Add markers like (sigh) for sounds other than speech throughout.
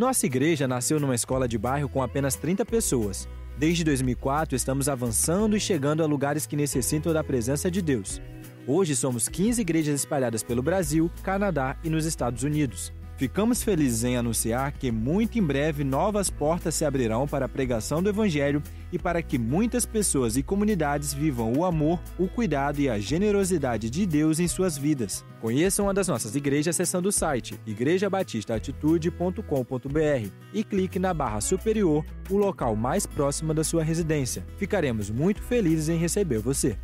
Nossa igreja nasceu numa escola de bairro com apenas 30 pessoas. Desde 2004, estamos avançando e chegando a lugares que necessitam da presença de Deus. Hoje somos 15 igrejas espalhadas pelo Brasil, Canadá e nos Estados Unidos. Ficamos felizes em anunciar que muito em breve novas portas se abrirão para a pregação do Evangelho e para que muitas pessoas e comunidades vivam o amor, o cuidado e a generosidade de Deus em suas vidas. Conheçam uma das nossas igrejas acessando o site igrejabatistaatitude.com.br e clique na barra superior, o local mais próximo da sua residência. Ficaremos muito felizes em receber você.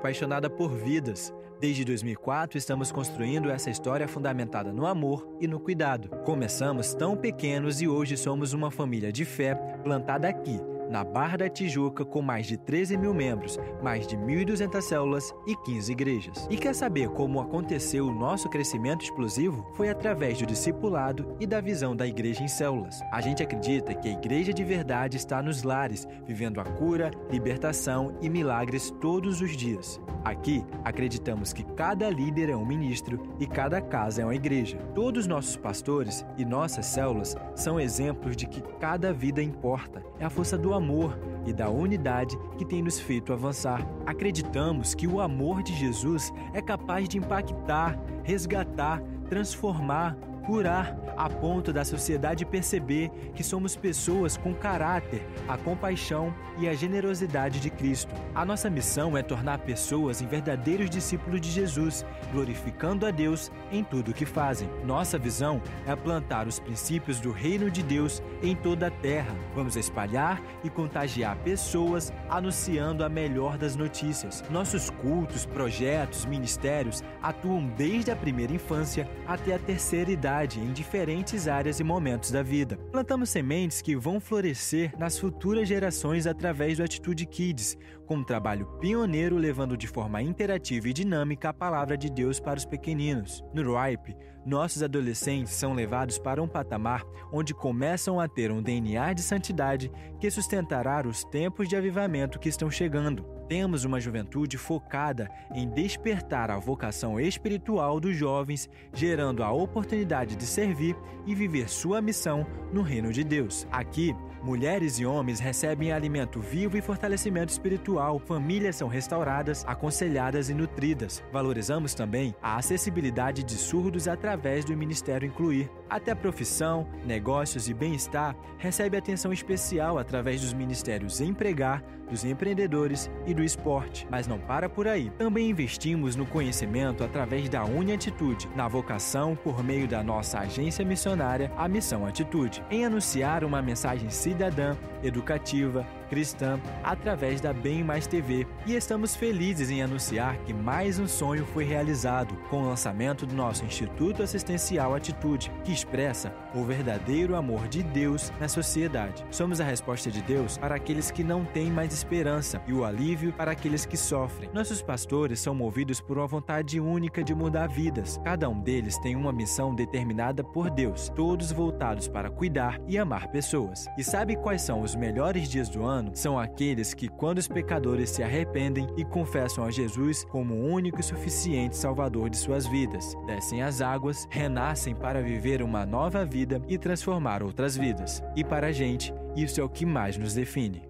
Apaixonada por vidas. Desde 2004 estamos construindo essa história fundamentada no amor e no cuidado. Começamos tão pequenos e hoje somos uma família de fé plantada aqui na Barra da Tijuca, com mais de 13 mil membros, mais de 1.200 células e 15 igrejas. E quer saber como aconteceu o nosso crescimento explosivo? Foi através do discipulado e da visão da igreja em células. A gente acredita que a igreja de verdade está nos lares, vivendo a cura, libertação e milagres todos os dias. Aqui, acreditamos que cada líder é um ministro e cada casa é uma igreja. Todos nossos pastores e nossas células são exemplos de que cada vida importa. É a força do amor e da unidade que tem nos feito avançar. Acreditamos que o amor de Jesus é capaz de impactar, resgatar, transformar, curar, a ponto da sociedade perceber que somos pessoas com caráter, a compaixão e a generosidade de Cristo. A nossa missão é tornar pessoas em verdadeiros discípulos de Jesus, glorificando a Deus em tudo o que fazem. Nossa visão é plantar os princípios do reino de Deus em toda a terra. Vamos espalhar e contagiar pessoas anunciando a melhor das notícias. Nossos cultos, projetos, ministérios atuam desde a primeira infância até a terceira idade em diferentes áreas e momentos da vida. Plantamos sementes que vão florescer nas futuras gerações através do Atitude Kids, com um trabalho pioneiro levando de forma interativa e dinâmica a palavra de Deus para os pequeninos. No RIPE, nossos adolescentes são levados para um patamar onde começam a ter um DNA de santidade que sustentará os tempos de avivamento que estão chegando temos uma juventude focada em despertar a vocação espiritual dos jovens, gerando a oportunidade de servir e viver sua missão no reino de Deus. Aqui, mulheres e homens recebem alimento vivo e fortalecimento espiritual, famílias são restauradas, aconselhadas e nutridas. Valorizamos também a acessibilidade de surdos através do Ministério Incluir. Até profissão, negócios e bem-estar recebe atenção especial através dos ministérios Empregar, dos empreendedores e do esporte. Mas não para por aí. Também investimos no conhecimento através da Uniatitude, na vocação por meio da nossa agência missionária, a Missão Atitude, em anunciar uma mensagem cidadã, educativa, cristã através da Bem Mais TV e estamos felizes em anunciar que mais um sonho foi realizado com o lançamento do nosso Instituto Assistencial Atitude, que expressa o verdadeiro amor de Deus na sociedade. Somos a resposta de Deus para aqueles que não têm mais esperança e o alívio para aqueles que sofrem. Nossos pastores são movidos por uma vontade única de mudar vidas. Cada um deles tem uma missão determinada por Deus, todos voltados para cuidar e amar pessoas. E sabe quais são os melhores dias do ano? Ano são aqueles que, quando os pecadores se arrependem e confessam a Jesus como o único e suficiente Salvador de suas vidas, descem as águas, renascem para viver uma nova vida e transformar outras vidas. E para a gente, isso é o que mais nos define.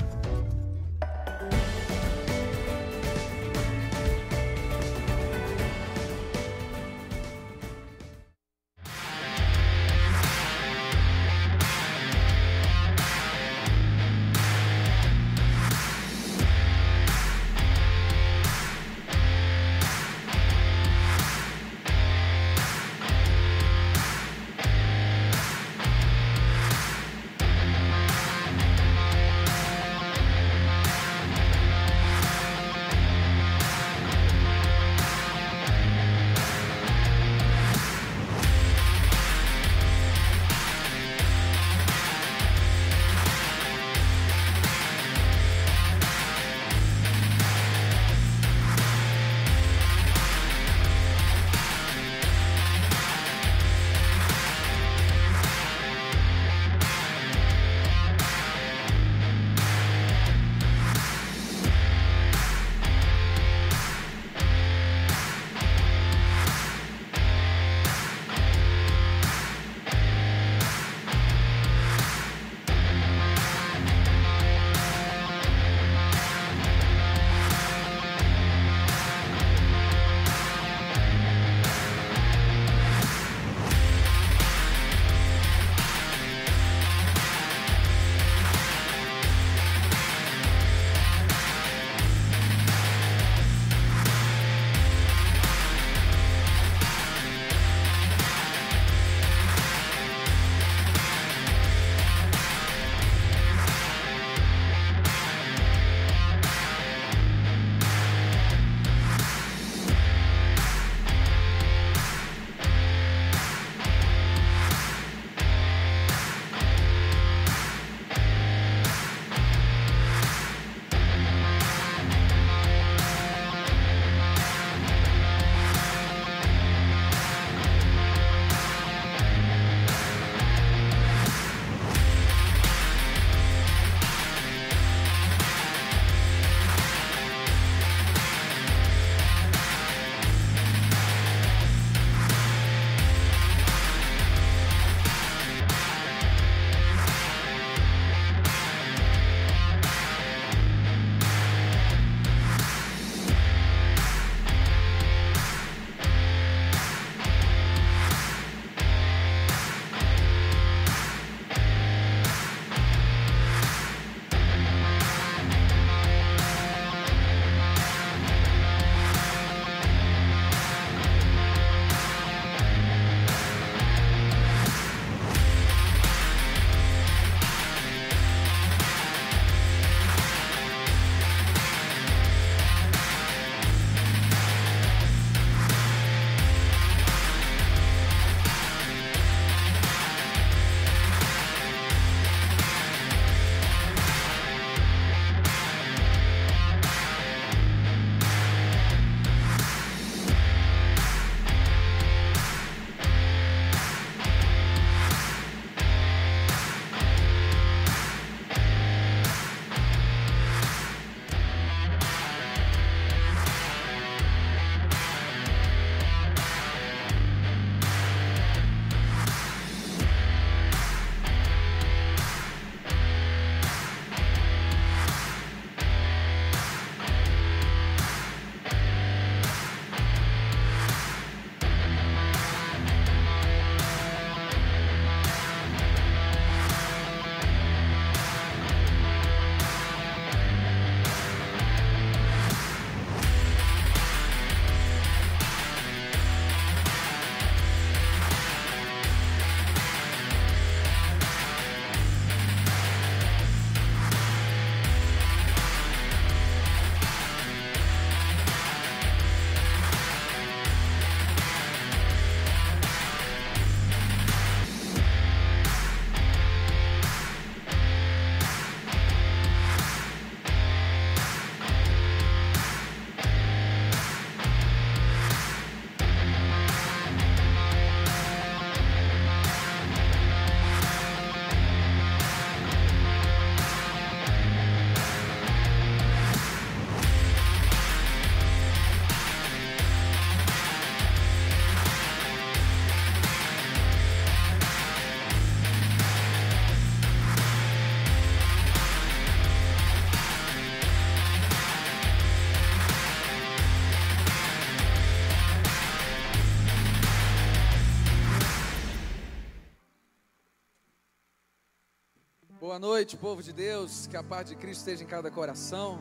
Noite, povo de Deus. Que a paz de Cristo esteja em cada coração.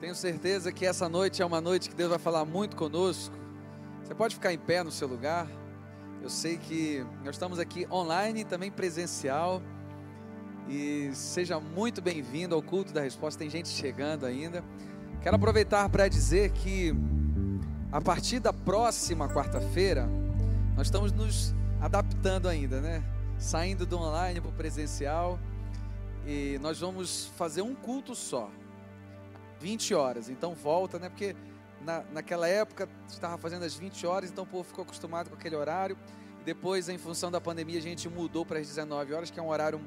Tenho certeza que essa noite é uma noite que Deus vai falar muito conosco. Você pode ficar em pé no seu lugar. Eu sei que nós estamos aqui online também presencial. E seja muito bem-vindo ao culto da resposta. Tem gente chegando ainda. Quero aproveitar para dizer que a partir da próxima quarta-feira, nós estamos nos adaptando ainda, né? Saindo do online para o presencial. E nós vamos fazer um culto só. 20 horas. Então volta, né? Porque na, naquela época estava fazendo às 20 horas, então o povo ficou acostumado com aquele horário. Depois, em função da pandemia, a gente mudou para as 19 horas, que é um horário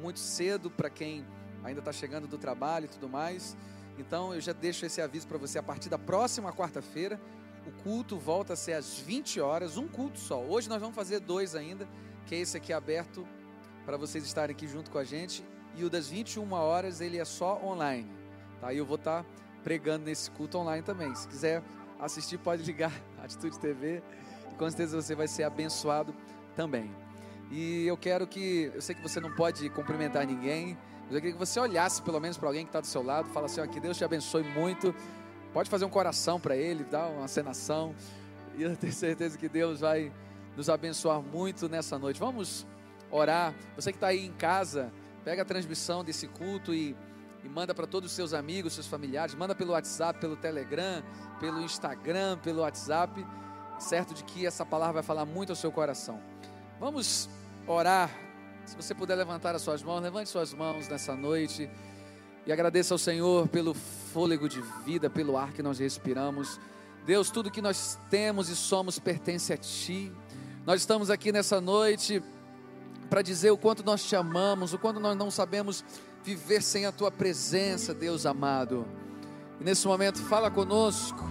muito cedo para quem ainda está chegando do trabalho e tudo mais. Então eu já deixo esse aviso para você a partir da próxima quarta-feira. O culto volta a ser às 20 horas, um culto só. Hoje nós vamos fazer dois ainda, que é esse aqui aberto para vocês estarem aqui junto com a gente. E o das 21 horas ele é só online. Tá? E eu vou estar tá pregando nesse culto online também. Se quiser assistir, pode ligar (laughs) Atitude TV. Com certeza você vai ser abençoado também. E eu quero que, eu sei que você não pode cumprimentar ninguém, mas eu queria que você olhasse pelo menos para alguém que está do seu lado, fala assim: ó, que Deus te abençoe muito. Pode fazer um coração para ele, dar uma cenação. E eu tenho certeza que Deus vai nos abençoar muito nessa noite. Vamos orar. Você que está aí em casa, pega a transmissão desse culto e, e manda para todos os seus amigos, seus familiares. Manda pelo WhatsApp, pelo Telegram, pelo Instagram, pelo WhatsApp. Certo de que essa palavra vai falar muito ao seu coração. Vamos orar. Se você puder levantar as suas mãos, levante suas mãos nessa noite e agradeça ao Senhor pelo fôlego de vida, pelo ar que nós respiramos. Deus, tudo que nós temos e somos pertence a Ti. Nós estamos aqui nessa noite para dizer o quanto nós te amamos, o quanto nós não sabemos viver sem a Tua presença, Deus amado. E nesse momento, fala conosco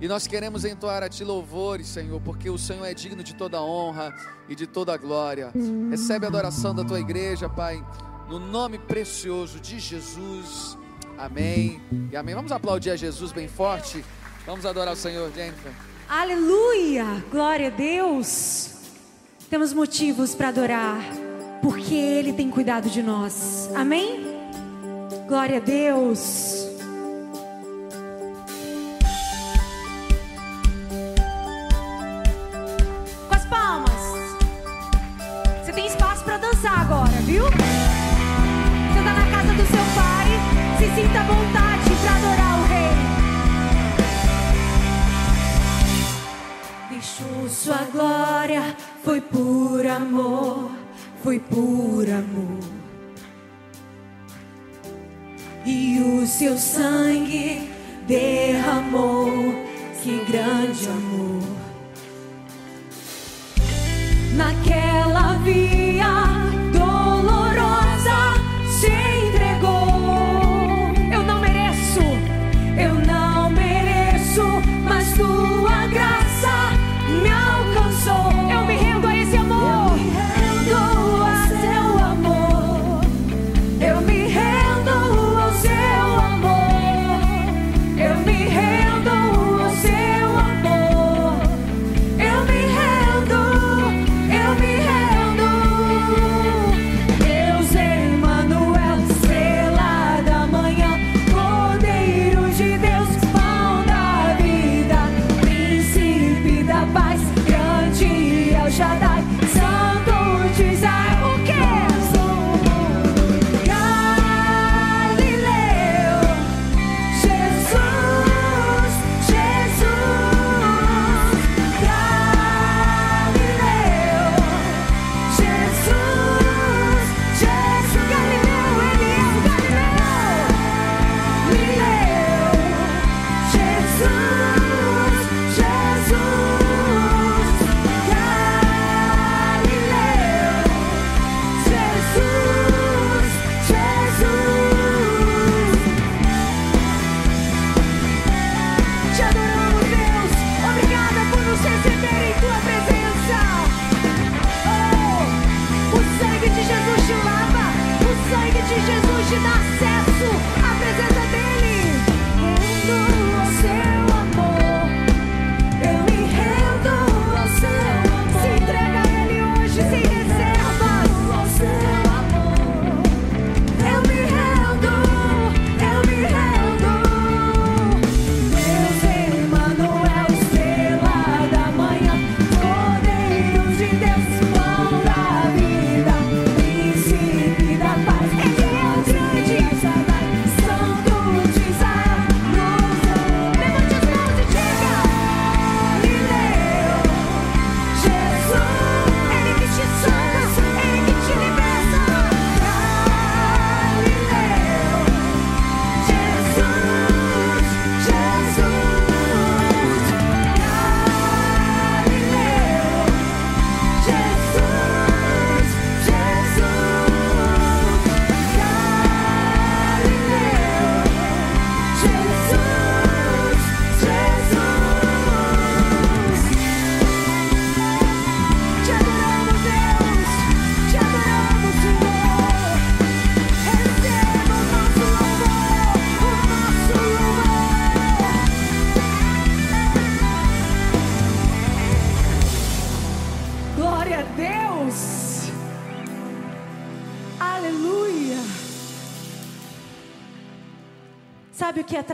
e nós queremos entoar a Ti louvores, Senhor, porque o Senhor é digno de toda honra e de toda glória. Recebe a adoração da Tua igreja, Pai, no nome precioso de Jesus. Amém e amém. Vamos aplaudir a Jesus bem forte. Vamos adorar o Senhor, Jennifer. Aleluia! Glória a Deus. Temos motivos para adorar, porque Ele tem cuidado de nós. Amém? Glória a Deus. viu? Você está na casa do seu pai, se sinta à foi por amor. E o seu sangue derramou, que grande amor. Naquela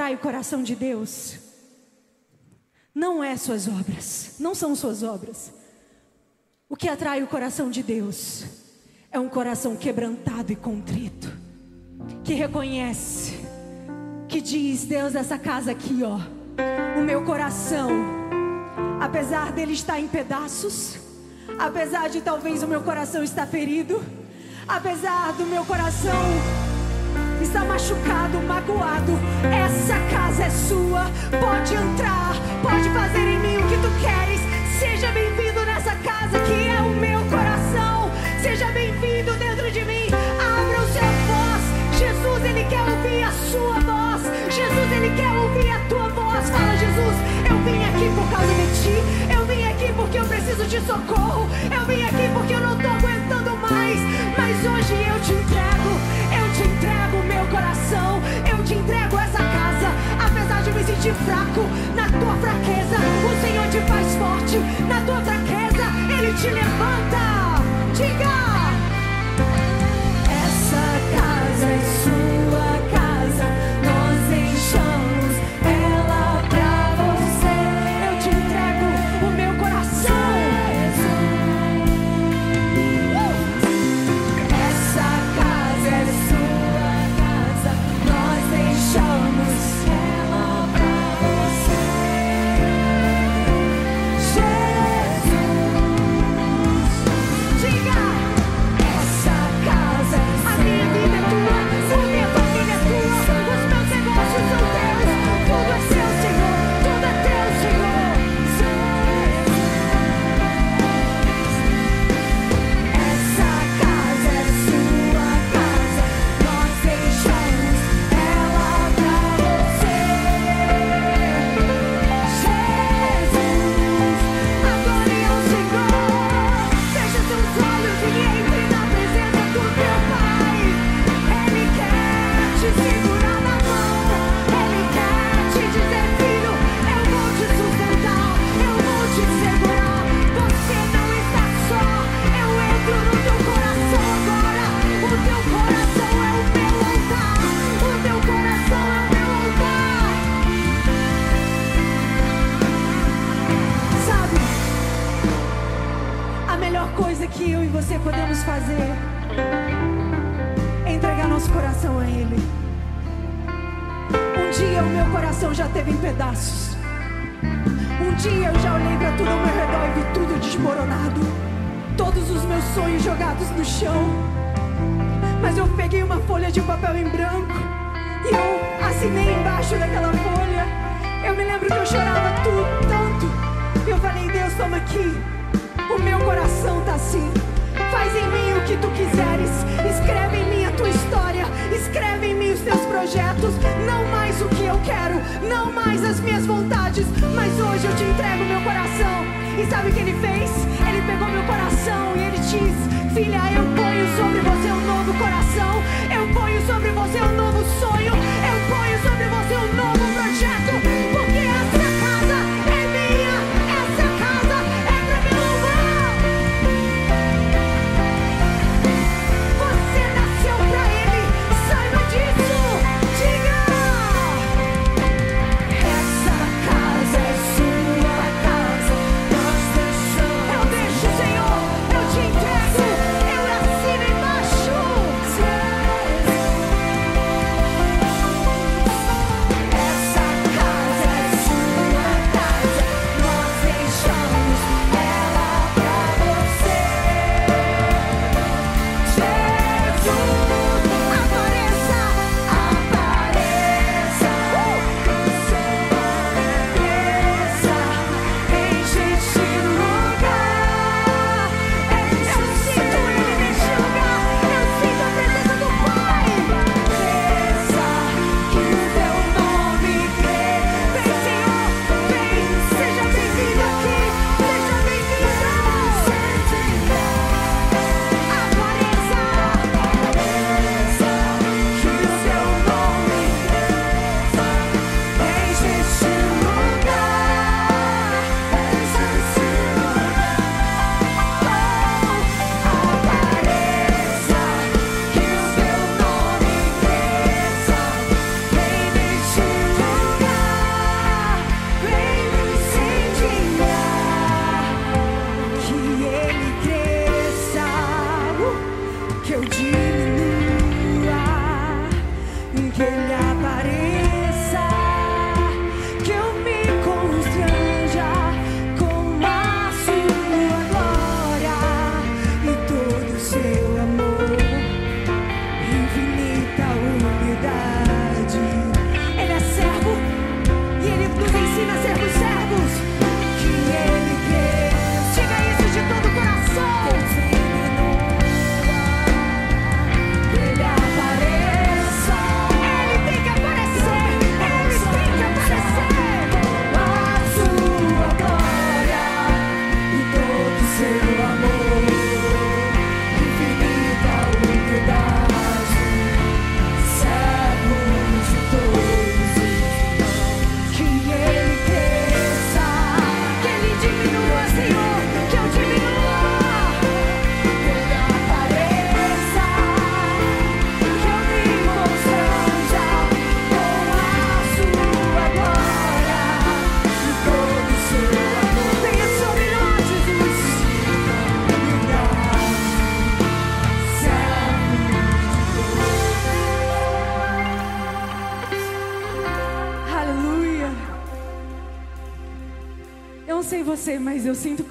atrai o coração de Deus? Não é suas obras, não são suas obras. O que atrai o coração de Deus é um coração quebrantado e contrito, que reconhece, que diz: Deus, essa casa aqui, ó, o meu coração, apesar dele estar em pedaços, apesar de talvez o meu coração estar ferido, apesar do meu coração está machucado, magoado. Essa casa é sua. Pode entrar, pode fazer em mim o que tu queres. Seja bem-vindo nessa casa que é o meu coração. Seja bem-vindo dentro de mim. Abra o seu voz. Jesus, ele quer ouvir a sua voz. Jesus, ele quer ouvir a tua voz. Fala, Jesus, eu vim aqui por causa de ti. Eu vim aqui porque eu preciso de socorro. Eu vim aqui porque eu não estou aguentando mais. Mas hoje eu te entrego. Coração. Eu te entrego essa casa. Apesar de me sentir fraco, na tua fraqueza, o Senhor te faz forte. Na tua fraqueza, Ele te levanta. Diga! Essa casa é sua que eu e você podemos fazer é entregar nosso coração a Ele. Um dia o meu coração já teve em pedaços. Um dia eu já olhei para tudo ao meu redor e vi tudo desmoronado. Todos os meus sonhos jogados no chão. Mas eu peguei uma folha de papel em branco e eu assinei embaixo daquela folha. Eu me lembro que eu chorava tudo tanto. Eu falei, Deus, toma aqui. O meu coração tá assim. Faz em mim o que tu quiseres. Escreve em mim a tua história. Escreve em mim os teus projetos. Não mais o que eu quero. Não mais as minhas vontades. Mas hoje eu te entrego meu coração. E sabe o que ele fez? Ele pegou meu coração e ele diz: Filha, eu ponho sobre você um novo coração. Eu ponho sobre você um novo sonho. Eu ponho sobre você um novo projeto.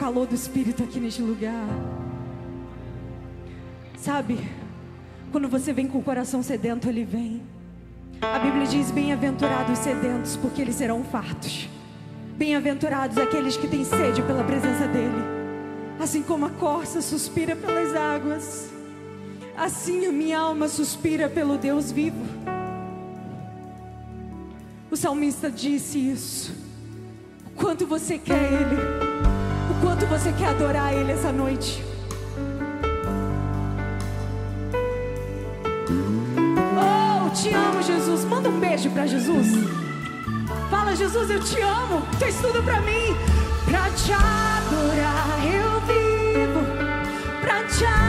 Calor do Espírito aqui neste lugar. Sabe, quando você vem com o coração sedento, ele vem. A Bíblia diz: Bem-aventurados sedentos, porque eles serão fartos. Bem-aventurados aqueles que têm sede pela presença dEle. Assim como a corça suspira pelas águas, assim a minha alma suspira pelo Deus vivo. O salmista disse isso. O quanto você quer Ele, quanto você quer adorar Ele essa noite. Oh, te amo, Jesus. Manda um beijo para Jesus. Fala, Jesus, eu te amo. Fez tudo para mim. Pra te adorar eu vivo. Pra te adorar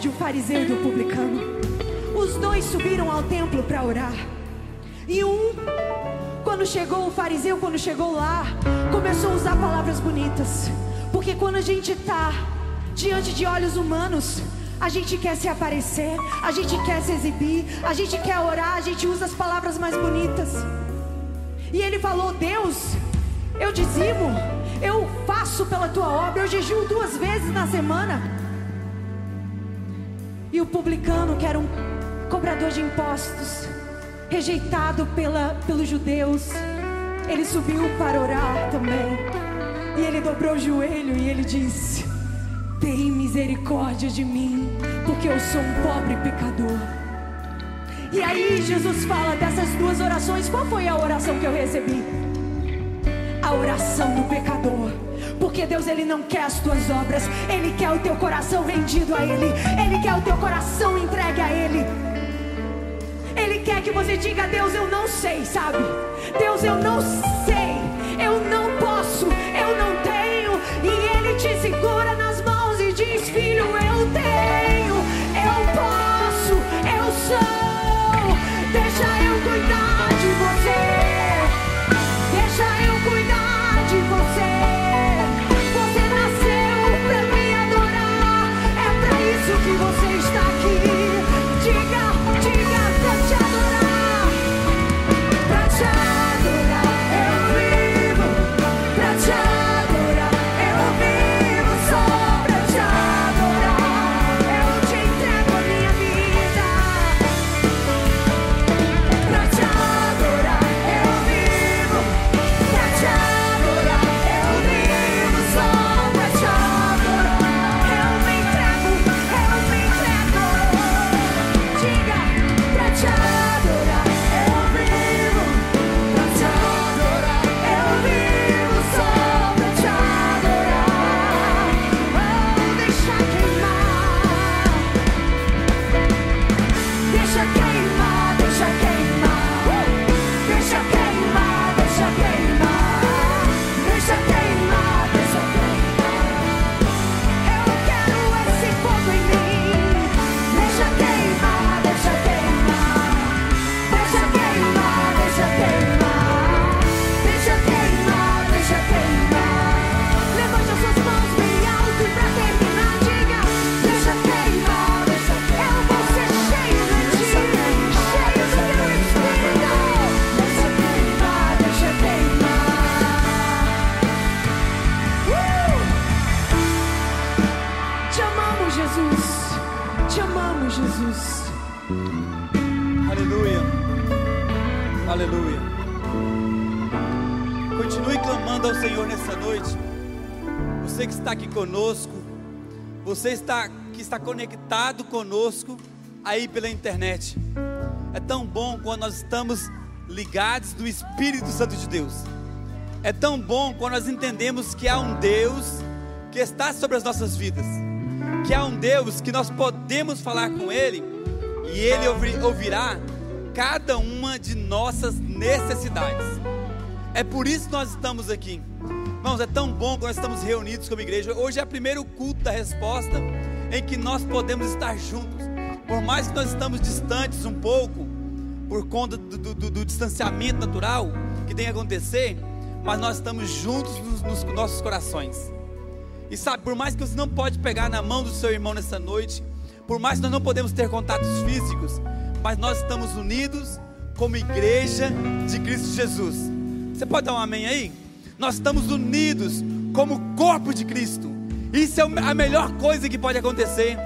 de um fariseu e do publicano. Os dois subiram ao templo para orar. E um, quando chegou o fariseu, quando chegou lá, começou a usar palavras bonitas. Porque quando a gente está diante de olhos humanos, a gente quer se aparecer, a gente quer se exibir, a gente quer orar, a gente usa as palavras mais bonitas. E ele falou: Deus, eu dizimo, eu faço pela tua obra, eu jejuo duas vezes na semana. E o publicano, que era um cobrador de impostos, rejeitado pela, pelos judeus, ele subiu para orar também. E ele dobrou o joelho e ele disse: Tem misericórdia de mim, porque eu sou um pobre pecador. E aí Jesus fala dessas duas orações, qual foi a oração que eu recebi? A oração do pecador. Porque Deus ele não quer as tuas obras, ele quer o teu coração rendido a ele, ele quer o teu coração entregue a ele. Ele quer que você diga: Deus, eu não sei, sabe? Deus, eu não sei, eu não posso, eu não tenho. E Ele te segura Aleluia. Aleluia. Continue clamando ao Senhor nessa noite. Você que está aqui conosco, você está que está conectado conosco aí pela internet. É tão bom quando nós estamos ligados no Espírito Santo de Deus. É tão bom quando nós entendemos que há um Deus que está sobre as nossas vidas, que há um Deus que nós podemos falar com Ele e Ele ouvirá cada uma de nossas necessidades. É por isso que nós estamos aqui. Irmãos, é tão bom quando nós estamos reunidos como igreja. Hoje é o primeiro culto da resposta em que nós podemos estar juntos. Por mais que nós estamos distantes um pouco, por conta do, do, do distanciamento natural que tem que acontecer, mas nós estamos juntos nos, nos, nossos corações. E sabe, por mais que você não pode pegar na mão do seu irmão nessa noite, por mais que nós não podemos ter contatos físicos, mas nós estamos unidos como igreja de Cristo Jesus. Você pode dar um amém aí? Nós estamos unidos como corpo de Cristo. Isso é a melhor coisa que pode acontecer,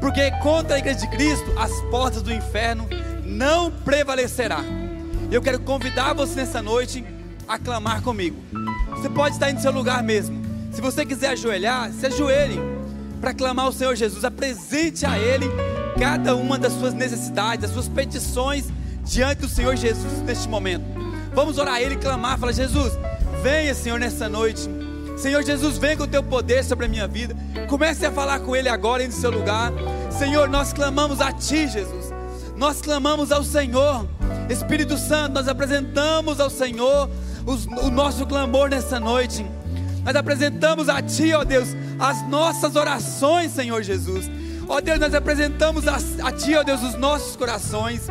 porque contra a igreja de Cristo as portas do inferno não prevalecerá. Eu quero convidar você nessa noite a clamar comigo. Você pode estar em seu lugar mesmo. Se você quiser ajoelhar, se ajoelhe para clamar ao Senhor Jesus. Apresente a Ele cada uma das suas necessidades, das suas petições diante do Senhor Jesus neste momento. Vamos orar a Ele e clamar. Fala, Jesus, venha, Senhor, nessa noite. Senhor Jesus, vem com o teu poder sobre a minha vida. Comece a falar com Ele agora em seu lugar. Senhor, nós clamamos a Ti, Jesus. Nós clamamos ao Senhor. Espírito Santo, nós apresentamos ao Senhor os, o nosso clamor nessa noite. Nós apresentamos a Ti, ó Deus, as nossas orações, Senhor Jesus. Ó Deus, nós apresentamos a, a Ti, ó Deus, os nossos corações.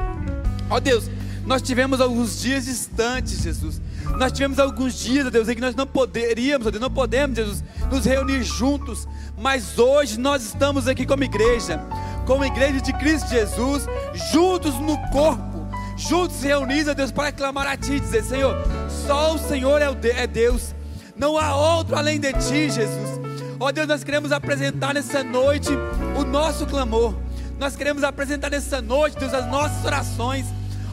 Ó Deus, nós tivemos alguns dias distantes, Jesus. Nós tivemos alguns dias, ó Deus, em que nós não poderíamos, ó Deus, não podemos, Jesus, nos reunir juntos. Mas hoje nós estamos aqui como igreja, como igreja de Cristo Jesus, juntos no corpo juntos reunidos, ó Deus, para clamar a Ti, dizer: Senhor, só o Senhor é, é Deus, não há outro além de Ti, Jesus. Ó Deus, nós queremos apresentar nessa noite o nosso clamor, nós queremos apresentar nessa noite, Deus, as nossas orações.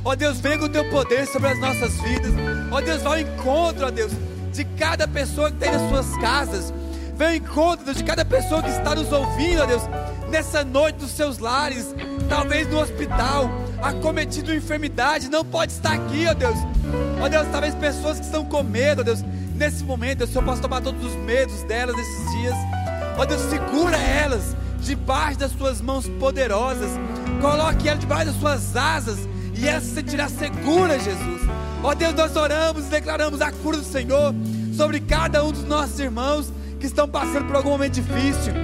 Ó Deus, venha com o Teu poder sobre as nossas vidas. Ó Deus, vá ao encontro, ó Deus, de cada pessoa que tem nas suas casas. Venha ao encontro Deus, de cada pessoa que está nos ouvindo, ó Deus, nessa noite dos seus lares, talvez no hospital, acometido de enfermidade, não pode estar aqui, ó Deus. Ó Deus, talvez pessoas que estão com medo, ó Deus, nesse momento, Deus, o Senhor possa tomar todos os medos delas nesses dias. Ó Deus, segura elas debaixo das suas mãos poderosas. Coloque elas debaixo das suas asas e elas se sentirá segura, Jesus. Ó Deus, nós oramos e declaramos a cura do Senhor sobre cada um dos nossos irmãos que estão passando por algum momento difícil.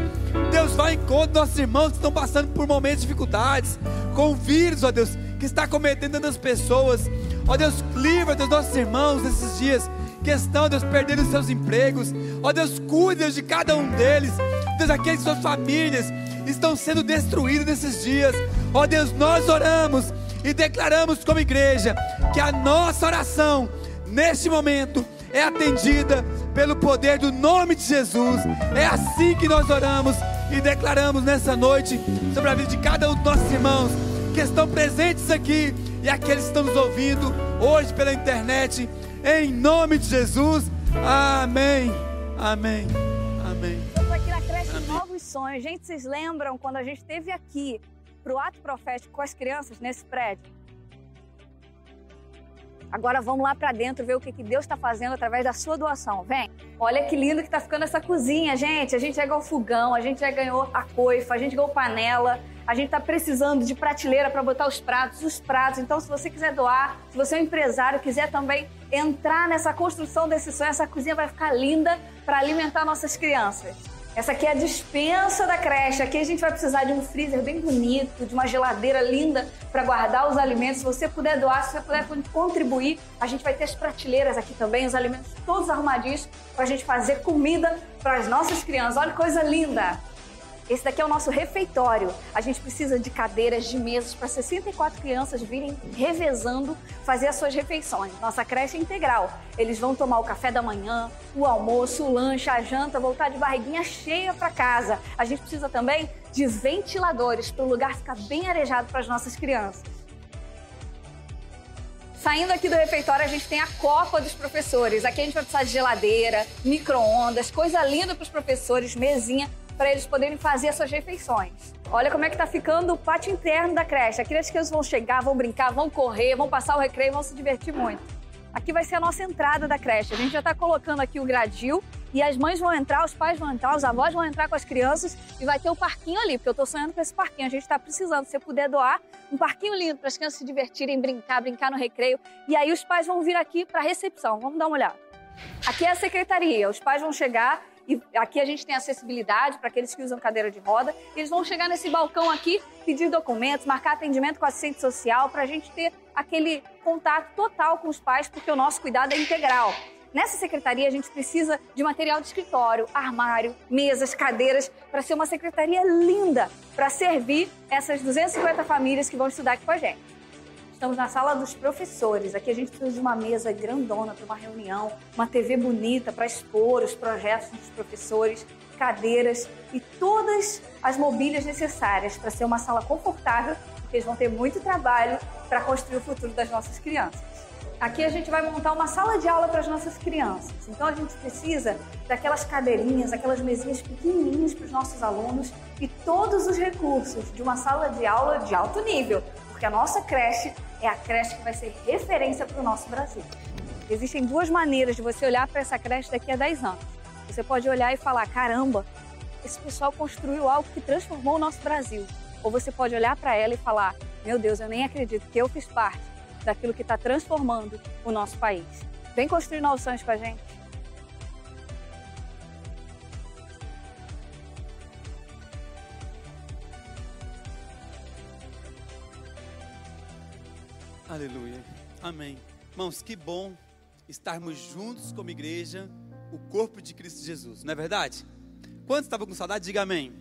Deus vai em conta nossos irmãos que estão passando por momentos de dificuldades, com o vírus, ó Deus, que está cometendo das pessoas. Ó Deus, livra dos nossos irmãos nesses dias que estão, Deus, perdendo seus empregos. Ó Deus, Deus, de cada um deles. Deus, aqueles suas famílias estão sendo destruídas nesses dias. Ó Deus, nós oramos e declaramos como igreja que a nossa oração neste momento é atendida pelo poder do nome de Jesus. É assim que nós oramos e declaramos nessa noite sobre a vida de cada um dos nossos irmãos que estão presentes aqui e aqueles que estão nos ouvindo hoje pela internet. Em nome de Jesus. Amém. Amém. Amém. Estamos aqui na creche Amém. Novos Sonhos. Gente, vocês lembram quando a gente esteve aqui para o ato profético com as crianças nesse prédio? Agora vamos lá para dentro ver o que, que Deus está fazendo através da sua doação. Vem. Olha que lindo que está ficando essa cozinha, gente. A gente já ganhou fogão, a gente já ganhou a coifa, a gente ganhou panela. A gente está precisando de prateleira para botar os pratos, os pratos. Então, se você quiser doar, se você é um empresário, quiser também entrar nessa construção desse sonho, essa cozinha vai ficar linda para alimentar nossas crianças. Essa aqui é a dispensa da creche. Aqui a gente vai precisar de um freezer bem bonito, de uma geladeira linda para guardar os alimentos. Se você puder doar, se você puder contribuir, a gente vai ter as prateleiras aqui também, os alimentos todos arrumadinhos para a gente fazer comida para as nossas crianças. Olha que coisa linda! Esse daqui é o nosso refeitório. A gente precisa de cadeiras, de mesas para 64 crianças virem revezando fazer as suas refeições. Nossa creche é integral. Eles vão tomar o café da manhã, o almoço, o lanche, a janta, voltar de barriguinha cheia para casa. A gente precisa também de ventiladores para o lugar ficar bem arejado para as nossas crianças. Saindo aqui do refeitório, a gente tem a copa dos professores. Aqui a gente vai precisar de geladeira, micro-ondas, coisa linda para os professores, mesinha para eles poderem fazer as suas refeições. Olha como é que tá ficando o pátio interno da creche. Aqui as crianças vão chegar, vão brincar, vão correr, vão passar o recreio, vão se divertir muito. Aqui vai ser a nossa entrada da creche. A gente já está colocando aqui o gradil e as mães vão entrar, os pais vão entrar, os avós vão entrar com as crianças e vai ter o parquinho ali, porque eu estou sonhando com esse parquinho. A gente está precisando, se você puder doar, um parquinho lindo para as crianças se divertirem, brincar, brincar no recreio. E aí os pais vão vir aqui para a recepção. Vamos dar uma olhada. Aqui é a secretaria. Os pais vão chegar e aqui a gente tem acessibilidade para aqueles que usam cadeira de roda. Eles vão chegar nesse balcão aqui, pedir documentos, marcar atendimento com assistente social, para a gente ter aquele contato total com os pais, porque o nosso cuidado é integral. Nessa secretaria, a gente precisa de material de escritório, armário, mesas, cadeiras, para ser uma secretaria linda, para servir essas 250 famílias que vão estudar aqui com a gente. Estamos na sala dos professores. Aqui a gente precisa de uma mesa grandona para uma reunião, uma TV bonita para expor os projetos dos professores, cadeiras e todas as mobílias necessárias para ser uma sala confortável, porque eles vão ter muito trabalho para construir o futuro das nossas crianças. Aqui a gente vai montar uma sala de aula para as nossas crianças. Então a gente precisa daquelas cadeirinhas, aquelas mesinhas pequenininhas para os nossos alunos e todos os recursos de uma sala de aula de alto nível, porque a nossa creche é a creche que vai ser referência para o nosso Brasil. Existem duas maneiras de você olhar para essa creche daqui a 10 anos. Você pode olhar e falar: caramba, esse pessoal construiu algo que transformou o nosso Brasil. Ou você pode olhar para ela e falar: meu Deus, eu nem acredito que eu fiz parte daquilo que está transformando o nosso país. Vem construir novos sonhos com a gente. Aleluia. Amém. Irmãos, que bom estarmos juntos como igreja, o corpo de Cristo Jesus, não é verdade? Quantos estavam com saudade? Diga amém.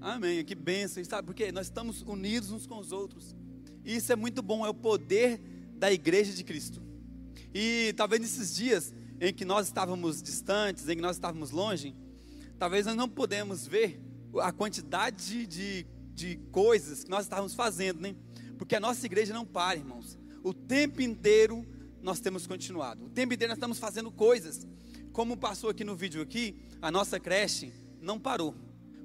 Amém. Que bênção, sabe? Porque nós estamos unidos uns com os outros. E isso é muito bom, é o poder da igreja de Cristo. E talvez nesses dias em que nós estávamos distantes, em que nós estávamos longe, talvez nós não podemos ver a quantidade de, de coisas que nós estávamos fazendo, né? Porque a nossa igreja não para, irmãos. O tempo inteiro nós temos continuado. O tempo inteiro nós estamos fazendo coisas. Como passou aqui no vídeo aqui, a nossa creche não parou.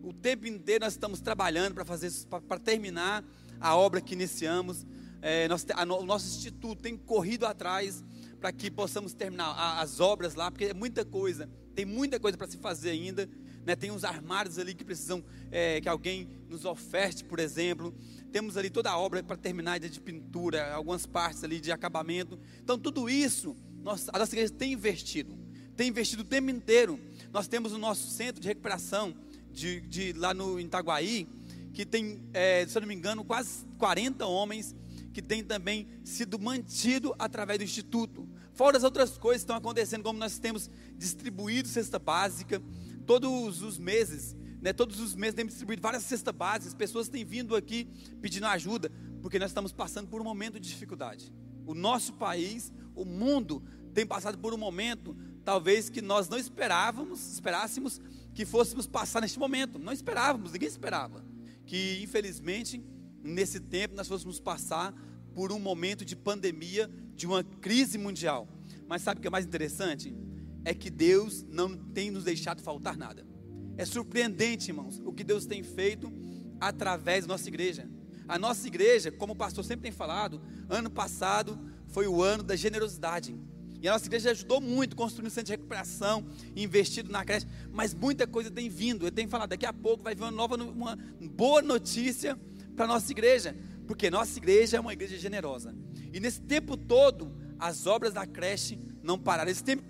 O tempo inteiro nós estamos trabalhando para fazer para terminar a obra que iniciamos. É, nós, a, o nosso instituto tem corrido atrás para que possamos terminar a, as obras lá, porque é muita coisa, tem muita coisa para se fazer ainda. Né? Tem uns armários ali que precisam é, que alguém nos oferte, por exemplo. Temos ali toda a obra para terminar de pintura, algumas partes ali de acabamento. Então, tudo isso, nós, a nossa igreja tem investido, tem investido o tempo inteiro. Nós temos o nosso centro de recuperação de, de lá no Itaguaí, que tem, é, se eu não me engano, quase 40 homens que tem também sido mantido através do Instituto. Fora as outras coisas que estão acontecendo, como nós temos distribuído cesta básica, todos os meses né, todos os meses temos distribuído várias cestas básicas, pessoas têm vindo aqui pedindo ajuda, porque nós estamos passando por um momento de dificuldade. O nosso país, o mundo, tem passado por um momento, talvez que nós não esperávamos, esperássemos que fôssemos passar neste momento. Não esperávamos, ninguém esperava. Que infelizmente, nesse tempo, nós fôssemos passar por um momento de pandemia, de uma crise mundial. Mas sabe o que é mais interessante? É que Deus não tem nos deixado faltar nada. É surpreendente, irmãos, o que Deus tem feito através da nossa igreja. A nossa igreja, como o pastor sempre tem falado, ano passado foi o ano da generosidade. E a nossa igreja ajudou muito construindo um centro de recuperação, investido na creche, mas muita coisa tem vindo. Eu tenho falado, daqui a pouco vai vir uma nova, uma boa notícia para a nossa igreja, porque nossa igreja é uma igreja generosa. E nesse tempo todo, as obras da creche não pararam. Nesse tempo,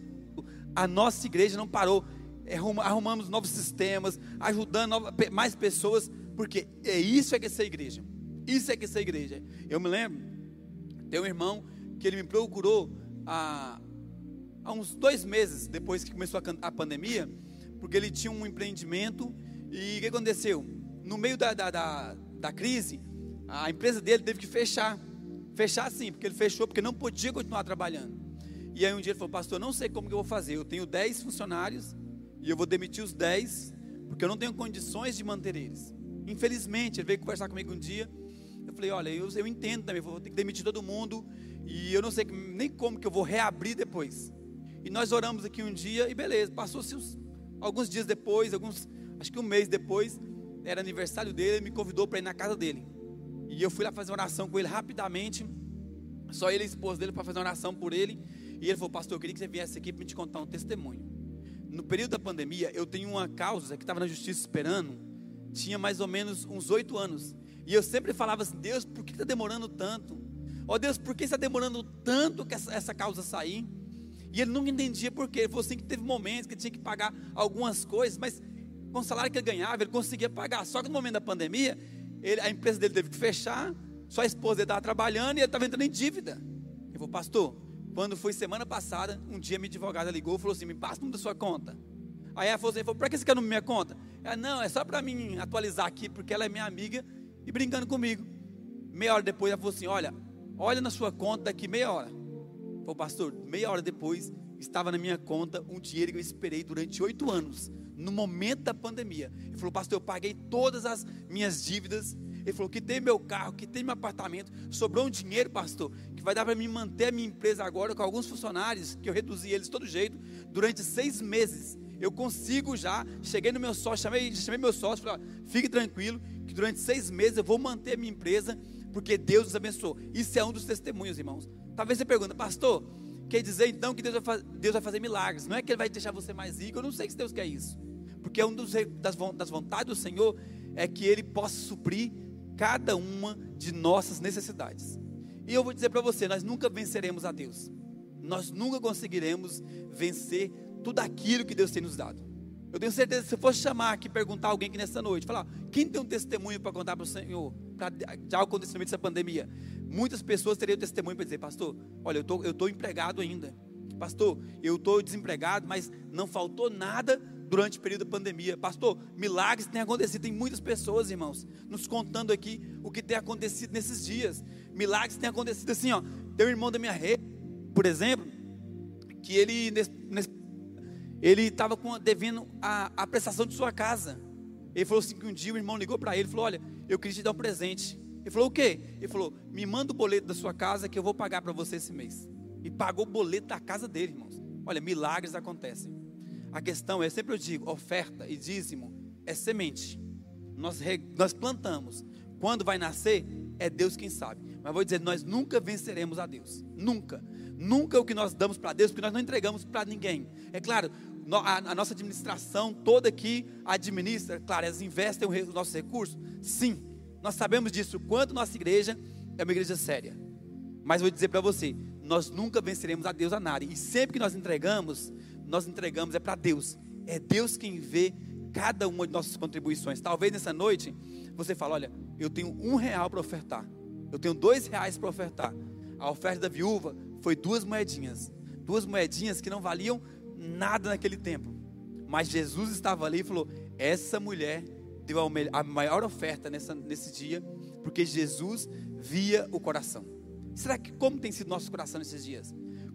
a nossa igreja não parou arrumamos novos sistemas, ajudando mais pessoas, porque é isso é que é ser igreja. Isso é que é ser igreja. Eu me lembro, tem um irmão que ele me procurou há, há uns dois meses depois que começou a, a pandemia, porque ele tinha um empreendimento E o que aconteceu? No meio da, da, da, da crise, a empresa dele teve que fechar. Fechar sim, porque ele fechou, porque não podia continuar trabalhando. E aí um dia ele falou, pastor, não sei como que eu vou fazer. Eu tenho 10 funcionários e eu vou demitir os 10, porque eu não tenho condições de manter eles. Infelizmente, ele veio conversar comigo um dia. Eu falei, olha, eu, eu entendo também, vou ter que demitir todo mundo. E eu não sei nem como que eu vou reabrir depois. E nós oramos aqui um dia e beleza, passou-se alguns dias depois, alguns, acho que um mês depois, era aniversário dele, ele me convidou para ir na casa dele. E eu fui lá fazer uma oração com ele rapidamente. Só ele e a esposa dele para fazer uma oração por ele. E ele falou, pastor, eu queria que você viesse aqui para me te contar um testemunho. No período da pandemia, eu tenho uma causa que estava na justiça esperando, tinha mais ou menos uns oito anos. E eu sempre falava assim, Deus, por que está demorando tanto? Ó oh, Deus, por que está demorando tanto que essa, essa causa sair? E ele nunca entendia por quê. Ele falou assim que teve momentos que ele tinha que pagar algumas coisas, mas com o salário que ele ganhava, ele conseguia pagar. Só que no momento da pandemia, ele, a empresa dele teve que fechar, só a esposa dele estava trabalhando e ele estava entrando em dívida. Ele falou, pastor, quando foi semana passada, um dia minha advogada ligou e falou assim: me passa o da sua conta. Aí ela falou assim: para que você quer o da minha conta? Ela, não, é só para mim atualizar aqui, porque ela é minha amiga e brincando comigo. Meia hora depois ela falou assim: olha, olha na sua conta daqui meia hora. Falei, pastor, meia hora depois estava na minha conta um dinheiro que eu esperei durante oito anos, no momento da pandemia. Ele falou, pastor, eu paguei todas as minhas dívidas ele falou: que tem meu carro, que tem meu apartamento, sobrou um dinheiro, pastor, que vai dar para mim manter a minha empresa agora com alguns funcionários, que eu reduzi eles de todo jeito, durante seis meses. Eu consigo já, cheguei no meu sócio, chamei, chamei meu sócio, falei: fique tranquilo, que durante seis meses eu vou manter a minha empresa, porque Deus nos abençoou. Isso é um dos testemunhos, irmãos. Talvez você pergunte, pastor, quer dizer então que Deus vai, fazer, Deus vai fazer milagres? Não é que Ele vai deixar você mais rico? Eu não sei se Deus quer isso, porque é um dos das, das vontades do Senhor é que Ele possa suprir cada uma de nossas necessidades. E eu vou dizer para você: nós nunca venceremos a Deus, nós nunca conseguiremos vencer tudo aquilo que Deus tem nos dado. Eu tenho certeza que se eu fosse chamar aqui, perguntar alguém aqui nessa noite, falar, quem tem um testemunho para contar para o Senhor, para já o acontecimento dessa pandemia? Muitas pessoas teriam testemunho para dizer, pastor, olha, eu tô, estou tô empregado ainda. Pastor, eu estou desempregado, mas não faltou nada durante o período da pandemia. Pastor, milagres têm acontecido. Tem muitas pessoas, irmãos, nos contando aqui o que tem acontecido nesses dias. Milagres têm acontecido assim, ó. Tem um irmão da minha rede, por exemplo, que ele ele estava devendo a, a prestação de sua casa. Ele falou assim que um dia o irmão ligou para ele e falou: Olha, eu queria te dar um presente. Ele falou: O quê? Ele falou: Me manda o boleto da sua casa que eu vou pagar para você esse mês. E pagou o boleto da casa dele, irmãos. Olha, milagres acontecem. A questão é, sempre eu digo, oferta e dízimo é semente. Nós, nós plantamos. Quando vai nascer, é Deus quem sabe. Mas vou dizer, nós nunca venceremos a Deus. Nunca. Nunca o que nós damos para Deus, porque nós não entregamos para ninguém. É claro, a, nossa administração toda aqui administra, claro, elas investem os nossos recursos. Sim, nós sabemos disso. Quanto nossa igreja é uma igreja séria. Mas vou dizer para você, nós nunca venceremos a Deus a nada. E sempre que nós entregamos, nós entregamos é para Deus. É Deus quem vê cada uma de nossas contribuições. Talvez nessa noite você fale: olha, eu tenho um real para ofertar. Eu tenho dois reais para ofertar. A oferta da viúva foi duas moedinhas. Duas moedinhas que não valiam nada naquele tempo. Mas Jesus estava ali e falou: essa mulher deu a maior oferta nessa, nesse dia, porque Jesus via o coração. Será que como tem sido nosso coração nesses dias?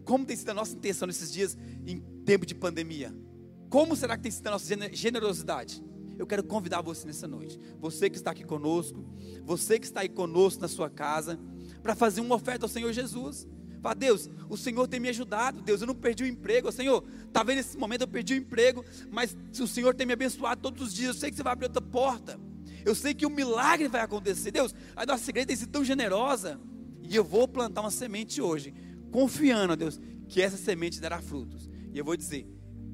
Como tem sido a nossa intenção nesses dias em tempo de pandemia? Como será que tem sido a nossa generosidade? Eu quero convidar você nessa noite, você que está aqui conosco, você que está aí conosco na sua casa, para fazer uma oferta ao Senhor Jesus. Fala, Deus, o Senhor tem me ajudado, Deus, eu não perdi o emprego, Senhor, talvez nesse momento eu perdi o emprego, mas o Senhor tem me abençoado todos os dias, eu sei que você vai abrir outra porta, eu sei que um milagre vai acontecer, Deus, a nossa igreja tem sido tão generosa, e eu vou plantar uma semente hoje, confiando, a Deus, que essa semente dará frutos. E eu vou dizer,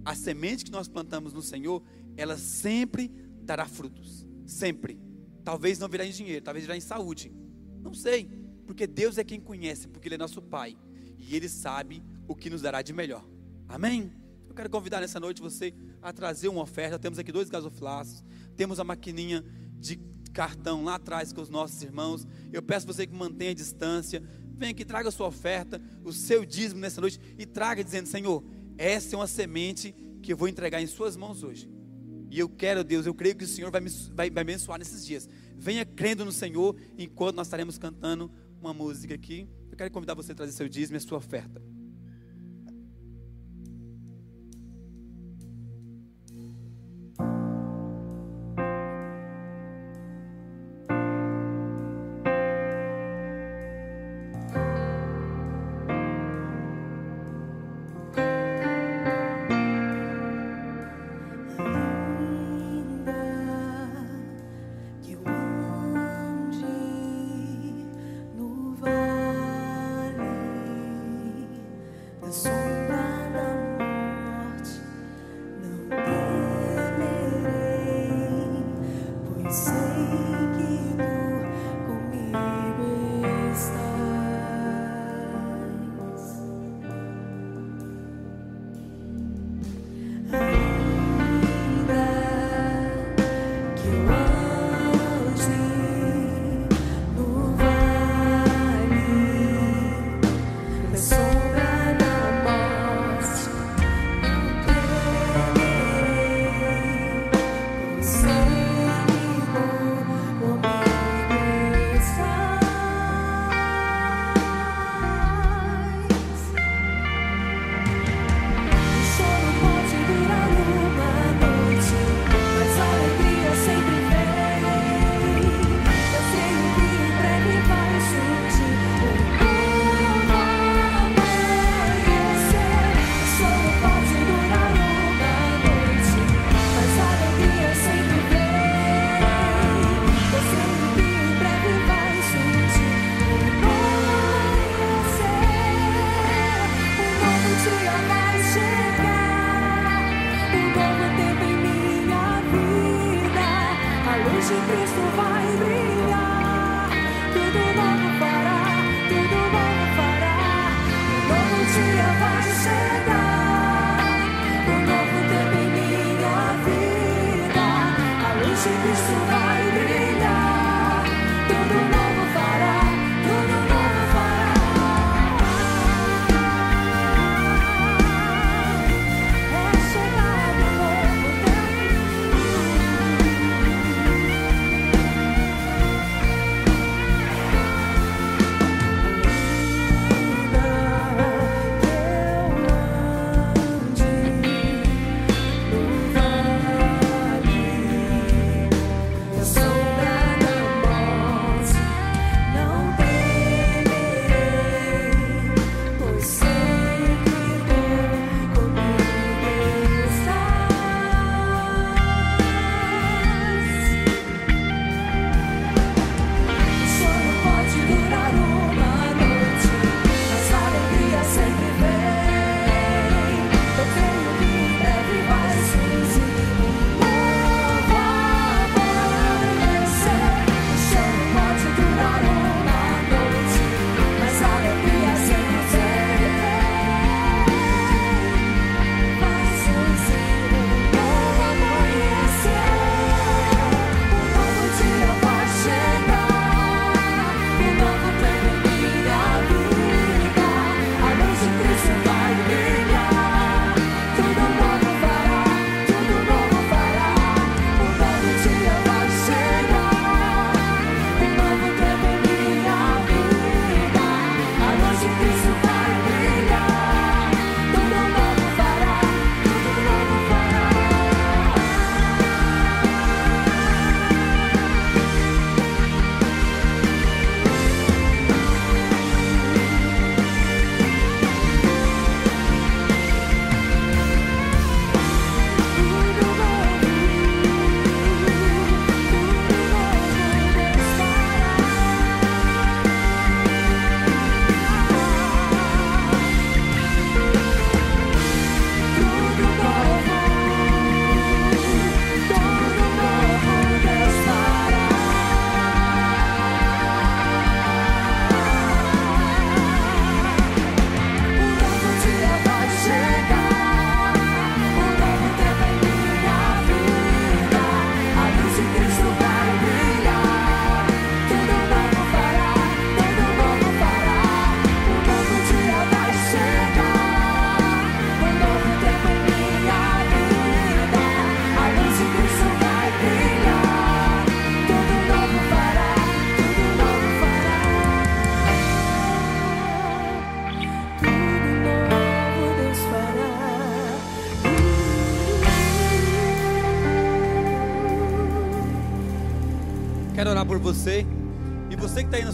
a semente que nós plantamos no Senhor, ela sempre dará frutos. Sempre. Talvez não virá em dinheiro, talvez virá em saúde. Não sei, porque Deus é quem conhece, porque Ele é nosso Pai. E Ele sabe o que nos dará de melhor. Amém? Eu quero convidar nessa noite você a trazer uma oferta. Temos aqui dois gasoflaços, temos a maquininha de cartão lá atrás com os nossos irmãos. Eu peço você que mantenha a distância. Venha aqui, traga a sua oferta, o seu dízimo nessa noite e traga dizendo: Senhor, essa é uma semente que eu vou entregar em Suas mãos hoje. E eu quero, Deus, eu creio que o Senhor vai me, vai, vai abençoar nesses dias. Venha crendo no Senhor enquanto nós estaremos cantando uma música aqui. Eu quero convidar você a trazer seu dízimo e a sua oferta.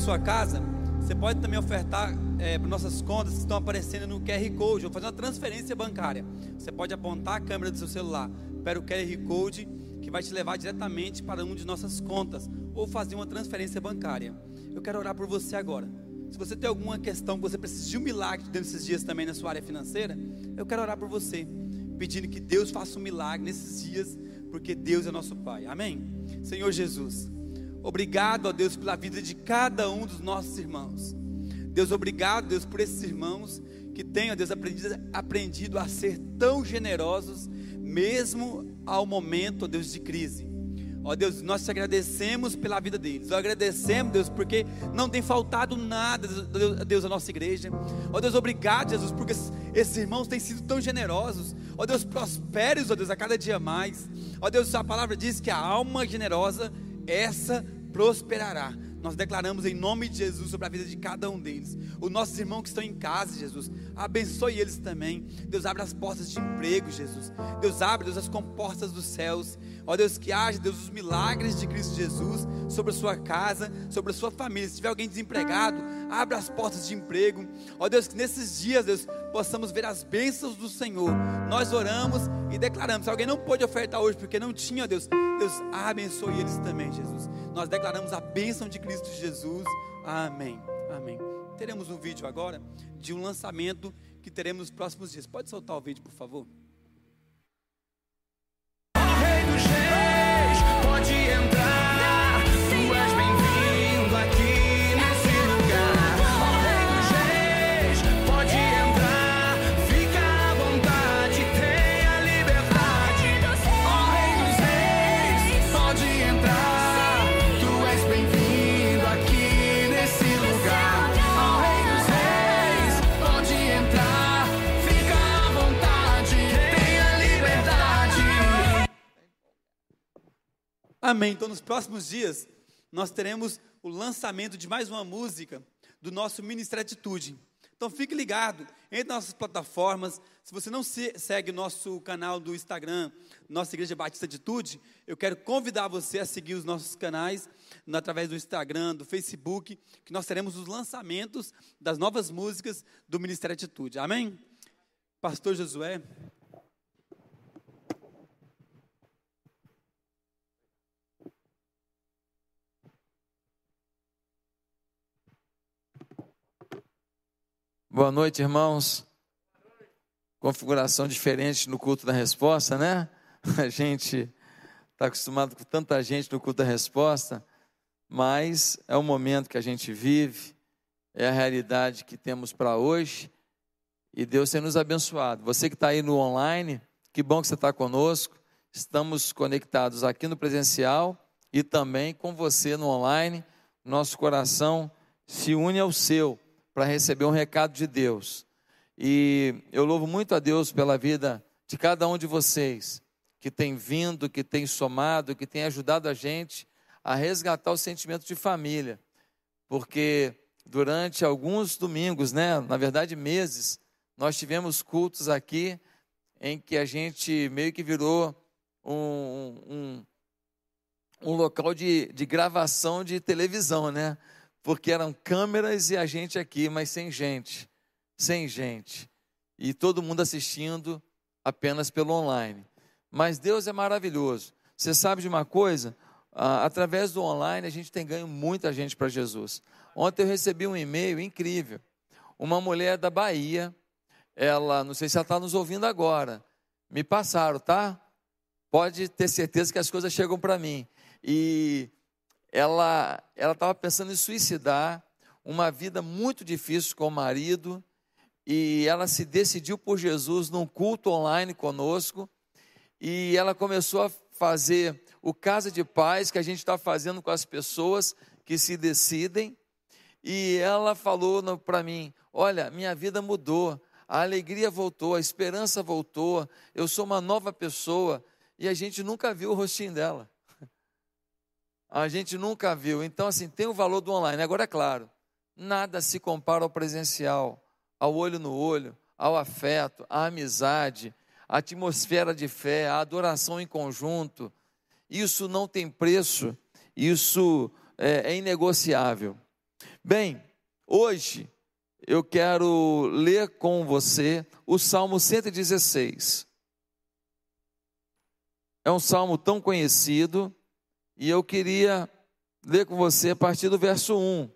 Sua casa, você pode também ofertar é, para nossas contas que estão aparecendo no QR Code, ou fazer uma transferência bancária. Você pode apontar a câmera do seu celular para o QR Code, que vai te levar diretamente para uma de nossas contas, ou fazer uma transferência bancária. Eu quero orar por você agora. Se você tem alguma questão que você precisa de um milagre dentro desses dias também na sua área financeira, eu quero orar por você, pedindo que Deus faça um milagre nesses dias, porque Deus é nosso Pai. Amém? Senhor Jesus, obrigado a Deus pela vida de cada um dos nossos irmãos. Deus, obrigado, Deus, por esses irmãos que tenham, Deus, aprendido, aprendido a ser tão generosos, mesmo ao momento, Deus, de crise. Ó Deus, nós te agradecemos pela vida deles. Nós agradecemos, Deus, porque não tem faltado nada, Deus, à nossa igreja. Ó Deus, obrigado, Jesus, porque esses irmãos têm sido tão generosos. Ó Deus, prospere-os, ó Deus, a cada dia mais. Ó Deus, a palavra diz que a alma generosa, essa prosperará. Nós declaramos em nome de Jesus sobre a vida de cada um deles. Os nossos irmãos que estão em casa, Jesus, abençoe eles também. Deus abre as portas de emprego, Jesus. Deus abre, Deus, as comportas dos céus. Ó Deus, que haja, Deus, os milagres de Cristo Jesus sobre a sua casa, sobre a sua família. Se tiver alguém desempregado, abra as portas de emprego. Ó Deus, que nesses dias, Deus, possamos ver as bênçãos do Senhor. Nós oramos e declaramos. Se alguém não pôde ofertar hoje porque não tinha, Deus, Deus abençoe eles também, Jesus. Nós declaramos a bênção de Cristo Jesus. Amém. Amém. Teremos um vídeo agora de um lançamento que teremos nos próximos dias. Pode soltar o vídeo, por favor? Amém. Então, nos próximos dias, nós teremos o lançamento de mais uma música do nosso Ministério Atitude. Então, fique ligado, entre nossas plataformas. Se você não segue nosso canal do Instagram, nossa Igreja Batista Atitude, eu quero convidar você a seguir os nossos canais através do Instagram, do Facebook, que nós teremos os lançamentos das novas músicas do Ministério Atitude. Amém? Pastor Josué. Boa noite, irmãos. Configuração diferente no culto da resposta, né? (laughs) A gente está acostumado com tanta gente no culto da resposta, mas é o momento que a gente vive, é a realidade que temos para hoje e Deus tem nos abençoado. Você que está aí no online, que bom que você está conosco. Estamos conectados aqui no presencial e também com você no online. Nosso coração se une ao seu para receber um recado de Deus. E eu louvo muito a Deus pela vida de cada um de vocês que tem vindo, que tem somado, que tem ajudado a gente a resgatar o sentimento de família. Porque durante alguns domingos, né, na verdade meses, nós tivemos cultos aqui em que a gente meio que virou um, um, um local de, de gravação de televisão, né? Porque eram câmeras e a gente aqui, mas sem gente, sem gente. E todo mundo assistindo apenas pelo online. Mas Deus é maravilhoso. Você sabe de uma coisa? Ah, através do online a gente tem ganho muita gente para Jesus. Ontem eu recebi um e-mail incrível. Uma mulher da Bahia, ela, não sei se ela está nos ouvindo agora, me passaram, tá? Pode ter certeza que as coisas chegam para mim. E ela estava pensando em suicidar, uma vida muito difícil com o marido, e ela se decidiu por Jesus num culto online conosco, e ela começou a fazer o Casa de Paz que a gente está fazendo com as pessoas que se decidem, e ela falou para mim: Olha, minha vida mudou, a alegria voltou, a esperança voltou, eu sou uma nova pessoa, e a gente nunca viu o rostinho dela a gente nunca viu. Então, assim, tem o valor do online. Agora, é claro, nada se compara ao presencial, ao olho no olho, ao afeto, à amizade, à atmosfera de fé, à adoração em conjunto. Isso não tem preço Isso é, é inegociável. Bem, hoje eu quero ler com você o Salmo 116. É um salmo tão conhecido e eu queria ler com você a partir do verso 1.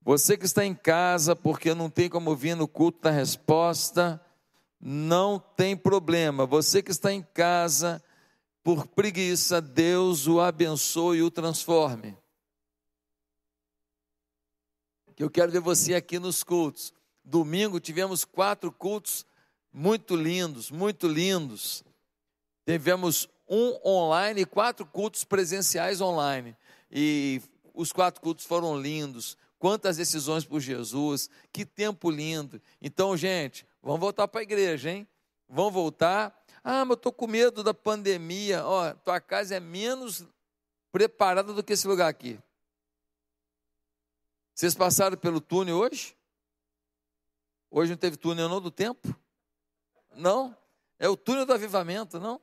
Você que está em casa porque não tem como vir no culto da resposta, não tem problema. Você que está em casa por preguiça, Deus o abençoe e o transforme. Eu quero ver você aqui nos cultos. Domingo tivemos quatro cultos muito lindos, muito lindos. Tivemos um online e quatro cultos presenciais online. E os quatro cultos foram lindos. Quantas decisões por Jesus, que tempo lindo. Então, gente, vamos voltar para a igreja, hein? Vamos voltar. Ah, mas eu estou com medo da pandemia. Ó, tua casa é menos preparada do que esse lugar aqui. Vocês passaram pelo túnel hoje? Hoje não teve túnel não do tempo? Não? É o túnel do avivamento, não?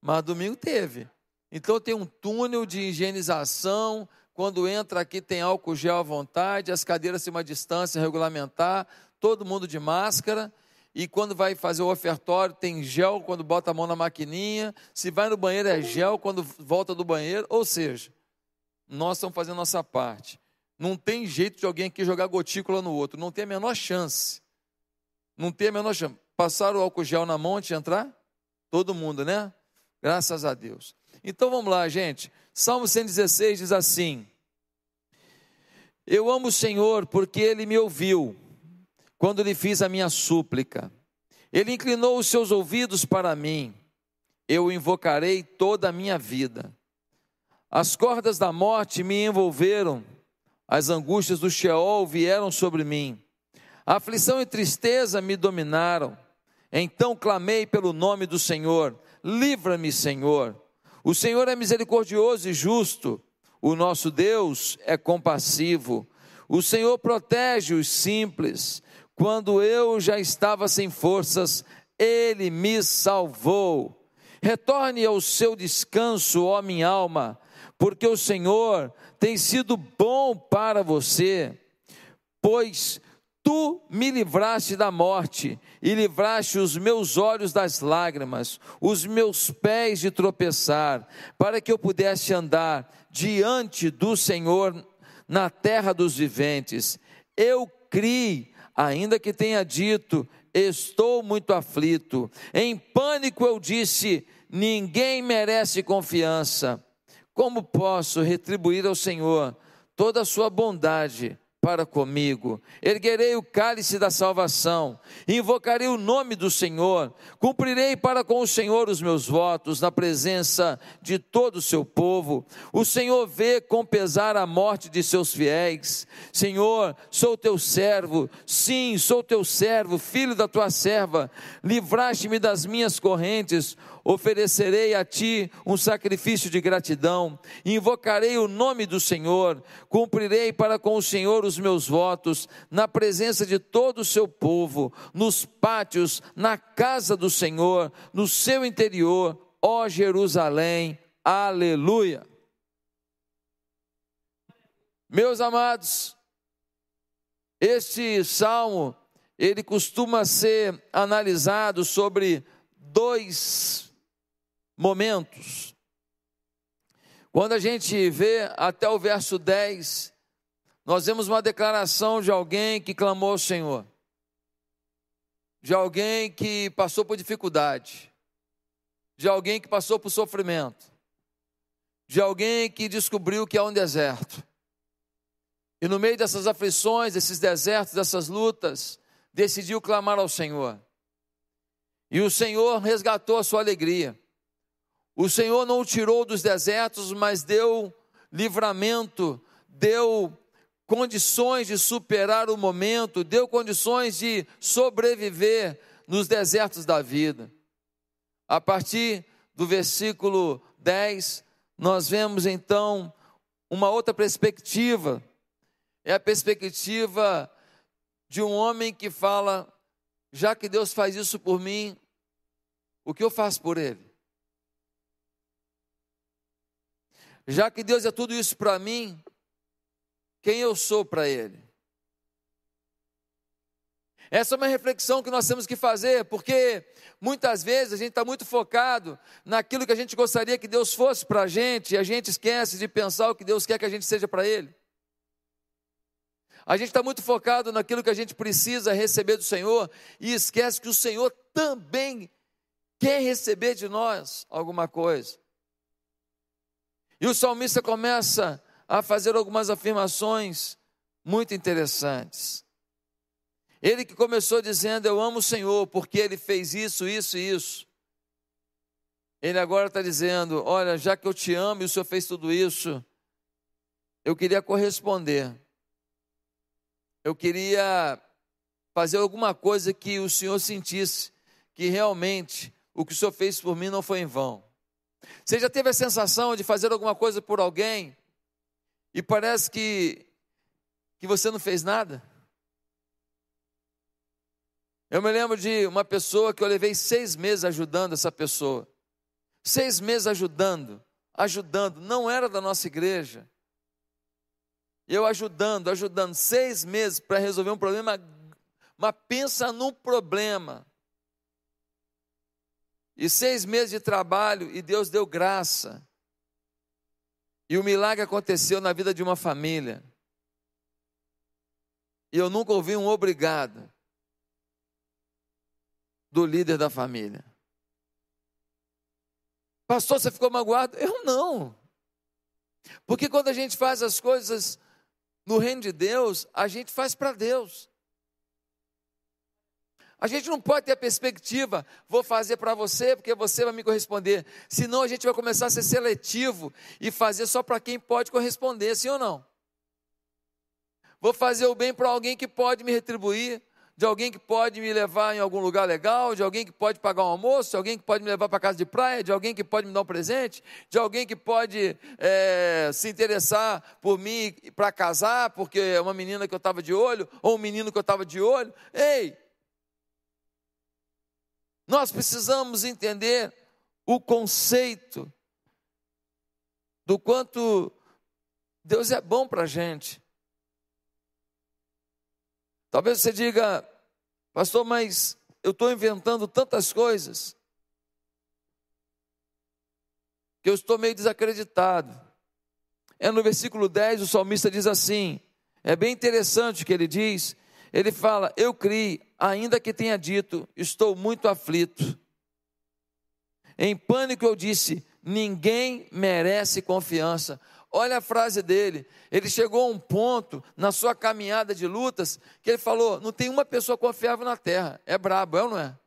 Mas domingo teve. Então tem um túnel de higienização. Quando entra aqui tem álcool gel à vontade, as cadeiras têm uma distância regulamentar, todo mundo de máscara. E quando vai fazer o ofertório, tem gel quando bota a mão na maquininha. Se vai no banheiro, é gel quando volta do banheiro. Ou seja, nós estamos fazendo nossa parte. Não tem jeito de alguém aqui jogar gotícula no outro. Não tem a menor chance. Não tem a menor chance. Passaram o álcool gel na mão antes de entrar? Todo mundo, né? Graças a Deus. Então vamos lá, gente. Salmo 116 diz assim: Eu amo o Senhor porque ele me ouviu quando lhe fiz a minha súplica. Ele inclinou os seus ouvidos para mim. Eu o invocarei toda a minha vida. As cordas da morte me envolveram, as angústias do Sheol vieram sobre mim. A aflição e tristeza me dominaram. Então clamei pelo nome do Senhor livra-me, Senhor. O Senhor é misericordioso e justo, o nosso Deus é compassivo. O Senhor protege os simples. Quando eu já estava sem forças, ele me salvou. Retorne ao seu descanso, ó minha alma, porque o Senhor tem sido bom para você, pois Tu me livraste da morte e livraste os meus olhos das lágrimas, os meus pés de tropeçar, para que eu pudesse andar diante do Senhor na terra dos viventes. Eu criei, ainda que tenha dito, estou muito aflito. Em pânico eu disse: ninguém merece confiança. Como posso retribuir ao Senhor toda a sua bondade? Para comigo. Erguerei o cálice da salvação, invocarei o nome do Senhor, cumprirei para com o Senhor os meus votos na presença de todo o seu povo. O Senhor vê com pesar a morte de seus fiéis. Senhor, sou teu servo, sim, sou teu servo, filho da tua serva. Livraste-me das minhas correntes oferecerei a ti um sacrifício de gratidão, invocarei o nome do Senhor, cumprirei para com o Senhor os meus votos, na presença de todo o seu povo, nos pátios, na casa do Senhor, no seu interior, ó Jerusalém. Aleluia. Meus amados, este salmo, ele costuma ser analisado sobre dois momentos. Quando a gente vê até o verso 10, nós vemos uma declaração de alguém que clamou ao Senhor, de alguém que passou por dificuldade, de alguém que passou por sofrimento, de alguém que descobriu que há um deserto. E no meio dessas aflições, desses desertos, dessas lutas, decidiu clamar ao Senhor. E o Senhor resgatou a sua alegria. O Senhor não o tirou dos desertos, mas deu livramento, deu condições de superar o momento, deu condições de sobreviver nos desertos da vida. A partir do versículo 10, nós vemos então uma outra perspectiva. É a perspectiva de um homem que fala: já que Deus faz isso por mim, o que eu faço por ele? Já que Deus é tudo isso para mim, quem eu sou para Ele? Essa é uma reflexão que nós temos que fazer, porque muitas vezes a gente está muito focado naquilo que a gente gostaria que Deus fosse para a gente, e a gente esquece de pensar o que Deus quer que a gente seja para Ele. A gente está muito focado naquilo que a gente precisa receber do Senhor e esquece que o Senhor também quer receber de nós alguma coisa. E o salmista começa a fazer algumas afirmações muito interessantes. Ele que começou dizendo: Eu amo o Senhor, porque ele fez isso, isso e isso. Ele agora está dizendo: Olha, já que eu te amo e o Senhor fez tudo isso, eu queria corresponder. Eu queria fazer alguma coisa que o Senhor sentisse que realmente o que o Senhor fez por mim não foi em vão. Você já teve a sensação de fazer alguma coisa por alguém e parece que, que você não fez nada? Eu me lembro de uma pessoa que eu levei seis meses ajudando essa pessoa. Seis meses ajudando, ajudando, não era da nossa igreja. Eu ajudando, ajudando, seis meses para resolver um problema, mas pensa num problema. E seis meses de trabalho, e Deus deu graça. E o milagre aconteceu na vida de uma família. E eu nunca ouvi um obrigado do líder da família. Pastor, você ficou magoado? Eu não. Porque quando a gente faz as coisas no reino de Deus, a gente faz para Deus. A gente não pode ter a perspectiva, vou fazer para você porque você vai me corresponder. Senão a gente vai começar a ser seletivo e fazer só para quem pode corresponder, sim ou não? Vou fazer o bem para alguém que pode me retribuir de alguém que pode me levar em algum lugar legal, de alguém que pode pagar um almoço, de alguém que pode me levar para casa de praia, de alguém que pode me dar um presente, de alguém que pode é, se interessar por mim para casar, porque é uma menina que eu estava de olho, ou um menino que eu estava de olho. Ei! Nós precisamos entender o conceito do quanto Deus é bom para a gente. Talvez você diga, pastor, mas eu estou inventando tantas coisas que eu estou meio desacreditado. É no versículo 10, o salmista diz assim: é bem interessante o que ele diz. Ele fala: Eu criei, ainda que tenha dito, estou muito aflito. Em pânico eu disse: Ninguém merece confiança. Olha a frase dele. Ele chegou a um ponto na sua caminhada de lutas que ele falou: não tem uma pessoa confiável na terra. É brabo, é ou não é?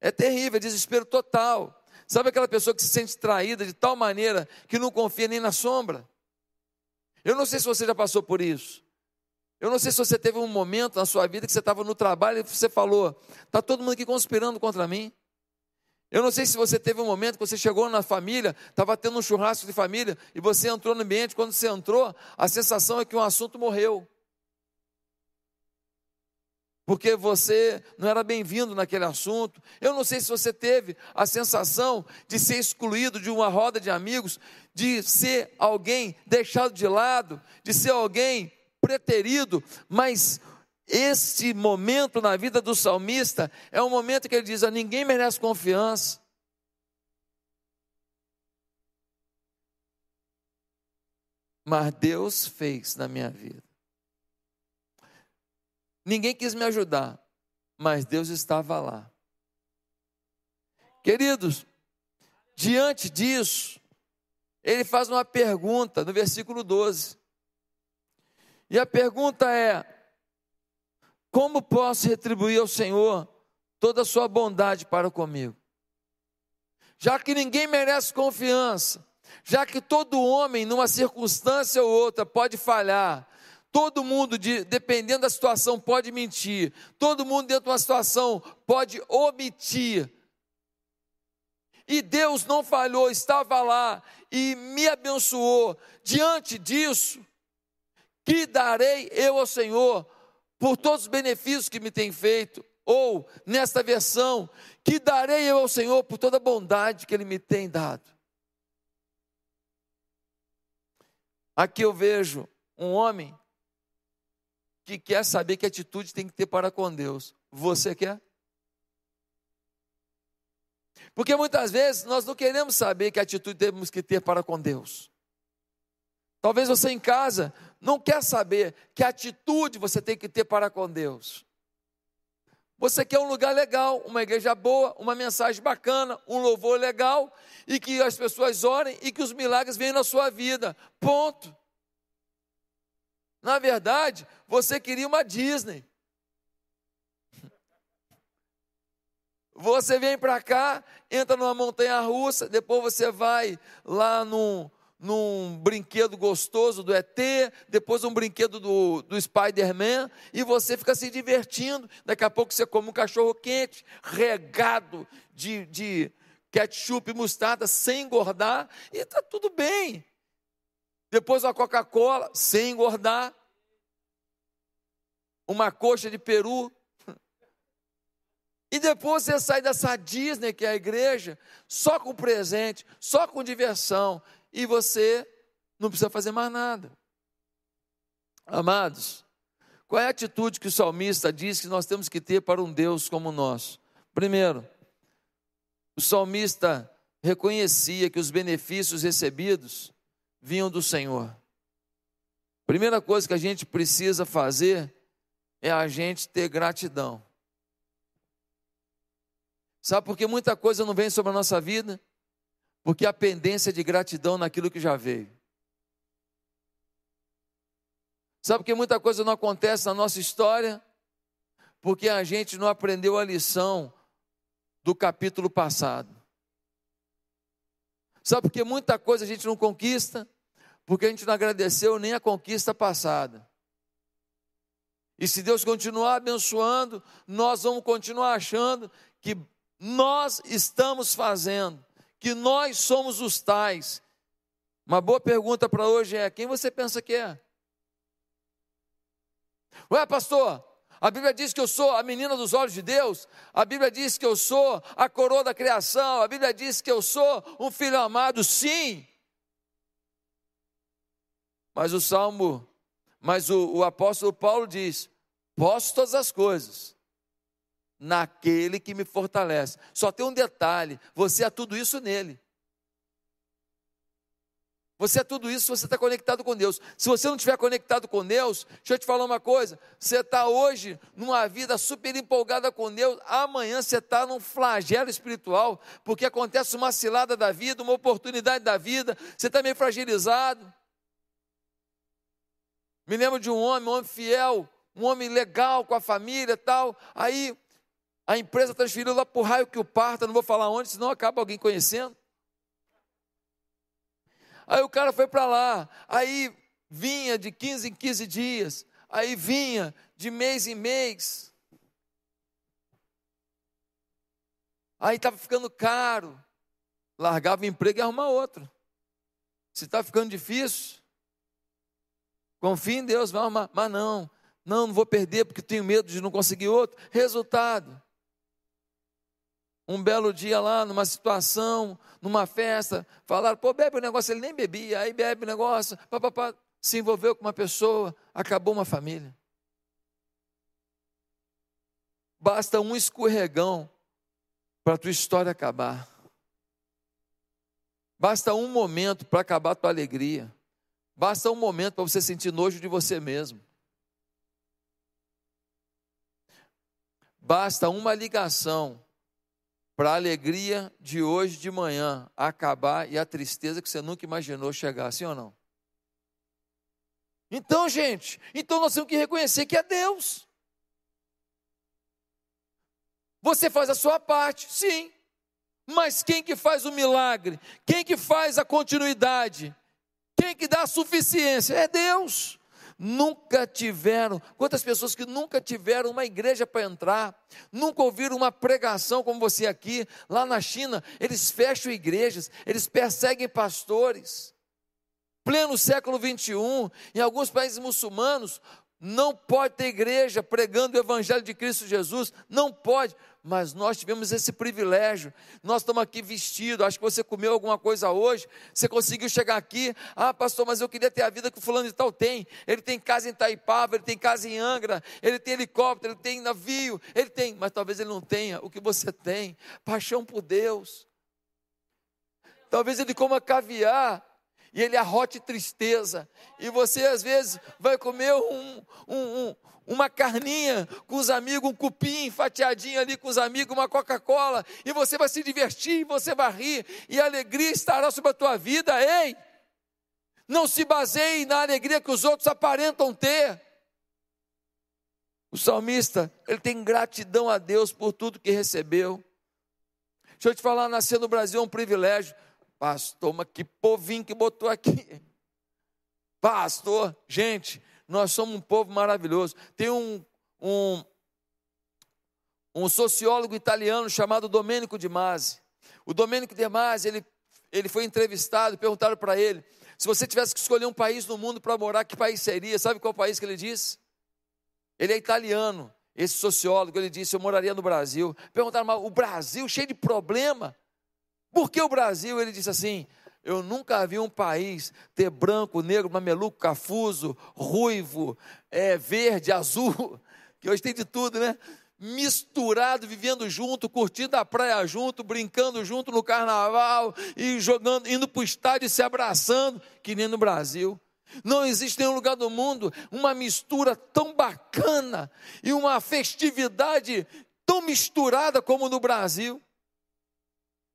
É terrível, é desespero total. Sabe aquela pessoa que se sente traída de tal maneira que não confia nem na sombra? Eu não sei se você já passou por isso. Eu não sei se você teve um momento na sua vida que você estava no trabalho e você falou: está todo mundo aqui conspirando contra mim. Eu não sei se você teve um momento que você chegou na família, estava tendo um churrasco de família, e você entrou no ambiente, quando você entrou, a sensação é que um assunto morreu. Porque você não era bem-vindo naquele assunto. Eu não sei se você teve a sensação de ser excluído de uma roda de amigos, de ser alguém deixado de lado, de ser alguém preterido, mas este momento na vida do salmista é um momento que ele diz: a ninguém merece confiança. Mas Deus fez na minha vida. Ninguém quis me ajudar, mas Deus estava lá. Queridos, diante disso, ele faz uma pergunta no versículo 12. E a pergunta é: como posso retribuir ao Senhor toda a sua bondade para comigo? Já que ninguém merece confiança, já que todo homem, numa circunstância ou outra, pode falhar, todo mundo, dependendo da situação, pode mentir, todo mundo, dentro de uma situação, pode omitir. E Deus não falhou, estava lá e me abençoou. Diante disso, que darei eu ao Senhor por todos os benefícios que me tem feito, ou nesta versão, que darei eu ao Senhor por toda a bondade que Ele me tem dado. Aqui eu vejo um homem que quer saber que atitude tem que ter para com Deus. Você quer? Porque muitas vezes nós não queremos saber que atitude temos que ter para com Deus. Talvez você em casa não quer saber que atitude você tem que ter para com Deus. Você quer um lugar legal, uma igreja boa, uma mensagem bacana, um louvor legal e que as pessoas orem e que os milagres venham na sua vida. Ponto. Na verdade, você queria uma Disney. Você vem para cá, entra numa montanha russa, depois você vai lá num, num brinquedo gostoso do ET, depois um brinquedo do, do Spider-Man, e você fica se divertindo. Daqui a pouco você come um cachorro quente, regado de, de ketchup e mostarda, sem engordar, e está tudo bem. Depois uma Coca-Cola, sem engordar. Uma coxa de peru, e depois você sai dessa Disney, que é a igreja, só com presente, só com diversão, e você não precisa fazer mais nada. Amados, qual é a atitude que o salmista diz que nós temos que ter para um Deus como o nosso? Primeiro, o salmista reconhecia que os benefícios recebidos vinham do Senhor. Primeira coisa que a gente precisa fazer é a gente ter gratidão. Sabe por que muita coisa não vem sobre a nossa vida? Porque a pendência de gratidão naquilo que já veio. Sabe que muita coisa não acontece na nossa história? Porque a gente não aprendeu a lição do capítulo passado. Sabe por que muita coisa a gente não conquista? Porque a gente não agradeceu nem a conquista passada. E se Deus continuar abençoando, nós vamos continuar achando que nós estamos fazendo, que nós somos os tais. Uma boa pergunta para hoje é: quem você pensa que é? Ué, pastor, a Bíblia diz que eu sou a menina dos olhos de Deus, a Bíblia diz que eu sou a coroa da criação, a Bíblia diz que eu sou um filho amado, sim. Mas o Salmo, mas o, o apóstolo Paulo diz: posso todas as coisas naquele que me fortalece. Só tem um detalhe: você é tudo isso nele. Você é tudo isso se você está conectado com Deus. Se você não estiver conectado com Deus, deixa eu te falar uma coisa: você está hoje numa vida super empolgada com Deus, amanhã você está num flagelo espiritual, porque acontece uma cilada da vida, uma oportunidade da vida, você está meio fragilizado. Me lembro de um homem, um homem fiel, um homem legal com a família tal. Aí a empresa transferiu lá para o raio que o parta, não vou falar onde, senão acaba alguém conhecendo. Aí o cara foi para lá, aí vinha de 15 em 15 dias, aí vinha de mês em mês. Aí estava ficando caro, largava o emprego e arrumava outro. Se está ficando difícil, confia em Deus, vai arrumar. Mas não, não, não vou perder porque tenho medo de não conseguir outro. Resultado, um belo dia lá, numa situação, numa festa, falaram, pô, bebe o negócio, ele nem bebia, aí bebe o negócio, papapá, se envolveu com uma pessoa, acabou uma família. Basta um escorregão para a tua história acabar. Basta um momento para acabar a tua alegria. Basta um momento para você sentir nojo de você mesmo. Basta uma ligação para a alegria de hoje de manhã acabar e a tristeza que você nunca imaginou chegar, sim ou não? Então, gente, então nós temos que reconhecer que é Deus. Você faz a sua parte, sim. Mas quem que faz o milagre? Quem que faz a continuidade? Quem que dá a suficiência? É Deus nunca tiveram, quantas pessoas que nunca tiveram uma igreja para entrar, nunca ouviram uma pregação como você aqui, lá na China, eles fecham igrejas, eles perseguem pastores. Pleno século 21, em alguns países muçulmanos, não pode ter igreja pregando o evangelho de Cristo Jesus, não pode. Mas nós tivemos esse privilégio. Nós estamos aqui vestidos. Acho que você comeu alguma coisa hoje. Você conseguiu chegar aqui. Ah, pastor, mas eu queria ter a vida que o fulano de tal tem. Ele tem casa em Taipava, ele tem casa em Angra, ele tem helicóptero, ele tem navio, ele tem, mas talvez ele não tenha o que você tem. Paixão por Deus. Talvez ele coma caviar e ele arrote tristeza. E você, às vezes, vai comer um, um, um, uma carninha com os amigos, um cupim fatiadinho ali com os amigos, uma Coca-Cola, e você vai se divertir, você vai rir, e a alegria estará sobre a tua vida. Ei! Não se baseie na alegria que os outros aparentam ter. O salmista, ele tem gratidão a Deus por tudo que recebeu. Deixa eu te falar, nascer no Brasil é um privilégio. Pastor, mas que povinho que botou aqui. Pastor, gente, nós somos um povo maravilhoso. Tem um, um, um sociólogo italiano chamado Domenico de Masi. O Domenico de Masi, ele, ele foi entrevistado, perguntaram para ele, se você tivesse que escolher um país no mundo para morar, que país seria? Sabe qual país que ele disse? Ele é italiano, esse sociólogo, ele disse, eu moraria no Brasil. Perguntaram, mas o Brasil cheio de problema. Por que o Brasil? Ele disse assim: eu nunca vi um país ter branco, negro, mameluco, cafuso, ruivo, é, verde, (laughs) azul, que hoje tem de tudo, né? Misturado, vivendo junto, curtindo a praia junto, brincando junto no carnaval e jogando, indo para o estádio e se abraçando, que nem no Brasil. Não existe nenhum lugar do mundo uma mistura tão bacana e uma festividade tão misturada como no Brasil.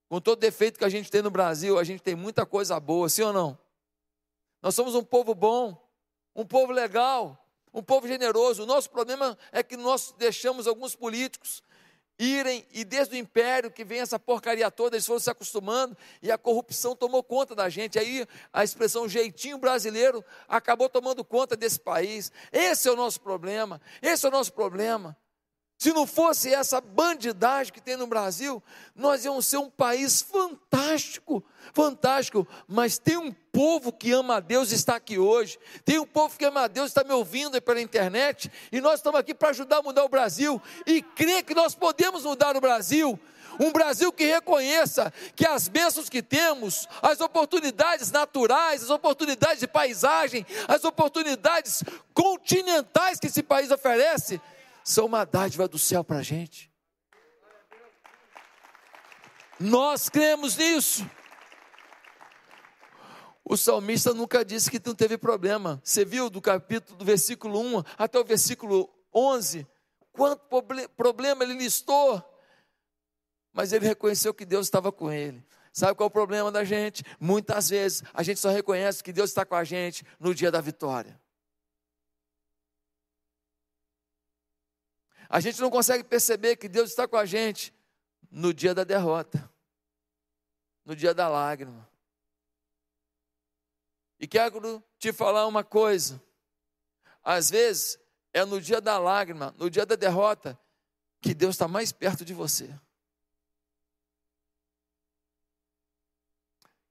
Com todo defeito que a gente tem no Brasil, a gente tem muita coisa boa, sim ou não? Nós somos um povo bom, um povo legal, um povo generoso. O nosso problema é que nós deixamos alguns políticos irem, e desde o império que vem essa porcaria toda, eles foram se acostumando e a corrupção tomou conta da gente. Aí a expressão jeitinho brasileiro acabou tomando conta desse país. Esse é o nosso problema, esse é o nosso problema. Se não fosse essa bandidagem que tem no Brasil, nós íamos ser um país fantástico, fantástico. Mas tem um povo que ama a Deus e está aqui hoje. Tem um povo que ama a Deus e está me ouvindo pela internet. E nós estamos aqui para ajudar a mudar o Brasil. E crer que nós podemos mudar o Brasil. Um Brasil que reconheça que as bênçãos que temos, as oportunidades naturais, as oportunidades de paisagem, as oportunidades continentais que esse país oferece, são uma dádiva do céu para a gente. Nós cremos nisso. O salmista nunca disse que não teve problema. Você viu do capítulo, do versículo 1 até o versículo 11, quanto problema ele listou. Mas ele reconheceu que Deus estava com ele. Sabe qual é o problema da gente? Muitas vezes a gente só reconhece que Deus está com a gente no dia da vitória. A gente não consegue perceber que Deus está com a gente no dia da derrota, no dia da lágrima. E quero te falar uma coisa: às vezes é no dia da lágrima, no dia da derrota, que Deus está mais perto de você.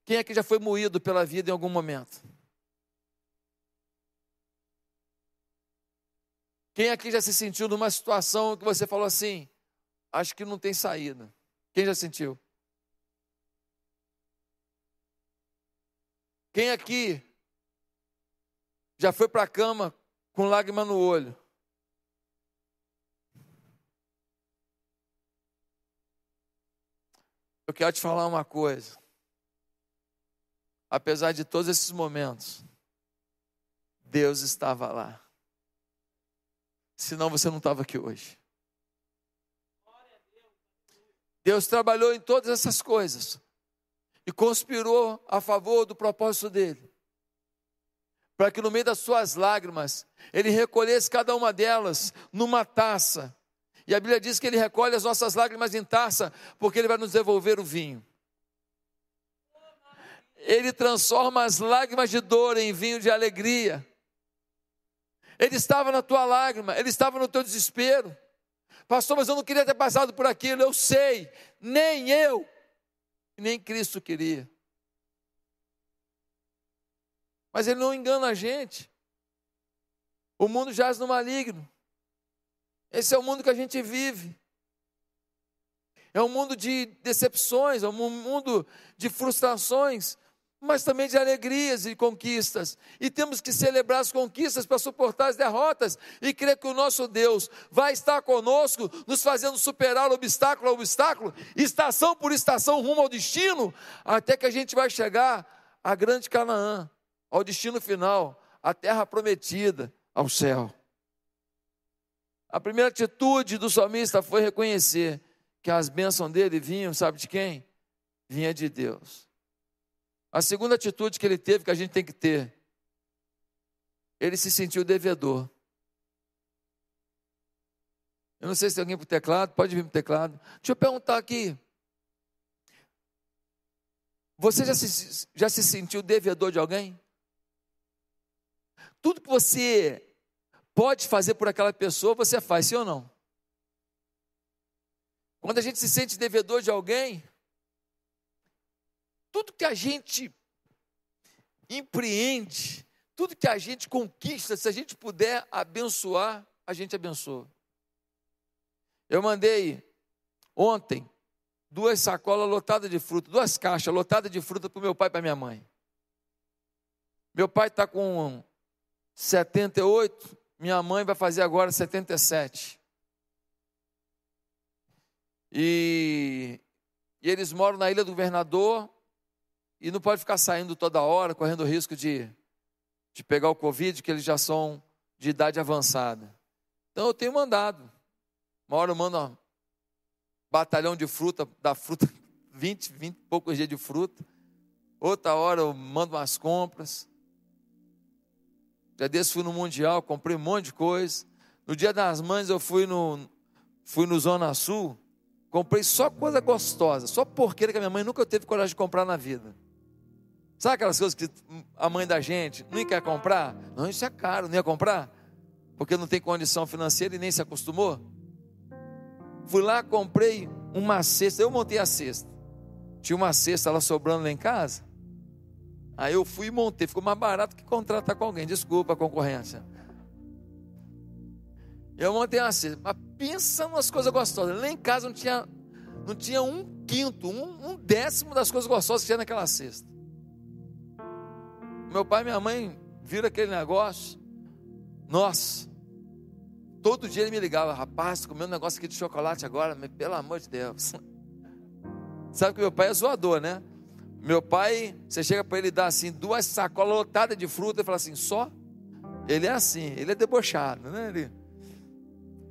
Quem é que já foi moído pela vida em algum momento? Quem aqui já se sentiu numa situação que você falou assim: acho que não tem saída? Quem já sentiu? Quem aqui já foi para a cama com lágrima no olho? Eu quero te falar uma coisa. Apesar de todos esses momentos, Deus estava lá senão você não estava aqui hoje. Deus trabalhou em todas essas coisas e conspirou a favor do propósito dele, para que no meio das suas lágrimas ele recolhesse cada uma delas numa taça. E a Bíblia diz que ele recolhe as nossas lágrimas em taça, porque ele vai nos devolver o vinho. Ele transforma as lágrimas de dor em vinho de alegria. Ele estava na tua lágrima, ele estava no teu desespero. Pastor, mas eu não queria ter passado por aquilo, eu sei, nem eu, nem Cristo queria. Mas ele não engana a gente. O mundo jaz no maligno. Esse é o mundo que a gente vive. é um mundo de decepções, é um mundo de frustrações, mas também de alegrias e conquistas. E temos que celebrar as conquistas para suportar as derrotas e crer que o nosso Deus vai estar conosco, nos fazendo superar obstáculo a obstáculo, estação por estação, rumo ao destino, até que a gente vai chegar à grande Canaã, ao destino final, à terra prometida, ao céu. A primeira atitude do salmista foi reconhecer que as bênçãos dele vinham, sabe de quem? Vinha de Deus. A segunda atitude que ele teve, que a gente tem que ter, ele se sentiu devedor. Eu não sei se tem alguém para o teclado, pode vir para o teclado. Deixa eu perguntar aqui. Você já se, já se sentiu devedor de alguém? Tudo que você pode fazer por aquela pessoa, você faz, sim ou não? Quando a gente se sente devedor de alguém, tudo que a gente empreende, tudo que a gente conquista, se a gente puder abençoar, a gente abençoa. Eu mandei ontem duas sacolas lotadas de fruta, duas caixas lotadas de fruta para o meu pai e para minha mãe. Meu pai está com 78, minha mãe vai fazer agora 77. E, e eles moram na Ilha do Governador, e não pode ficar saindo toda hora, correndo o risco de, de pegar o Covid, que eles já são de idade avançada. Então eu tenho mandado. Uma hora eu mando um batalhão de fruta, da fruta, (laughs) 20, 20 e poucos dias de fruta. Outra hora eu mando umas compras. Já desse fui no Mundial, comprei um monte de coisa. No dia das mães eu fui no, fui no Zona Sul, comprei só coisa gostosa, só porqueira que a minha mãe nunca teve coragem de comprar na vida. Sabe aquelas coisas que a mãe da gente não quer comprar? Não, isso é caro, não ia comprar? Porque não tem condição financeira e nem se acostumou? Fui lá, comprei uma cesta, eu montei a cesta. Tinha uma cesta lá sobrando lá em casa. Aí eu fui e montei, ficou mais barato que contratar com alguém. Desculpa a concorrência. Eu montei a cesta, mas pensa nas coisas gostosas. Lá em casa não tinha, não tinha um quinto, um, um décimo das coisas gostosas que tinha naquela cesta. Meu pai e minha mãe viram aquele negócio. Nossa, todo dia ele me ligava, rapaz, comeu um negócio aqui de chocolate agora, mas pelo amor de Deus. (laughs) Sabe que meu pai é zoador, né? Meu pai, você chega para ele dá assim, duas sacolas lotadas de fruta, e fala assim, só? Ele é assim, ele é debochado, né? Ele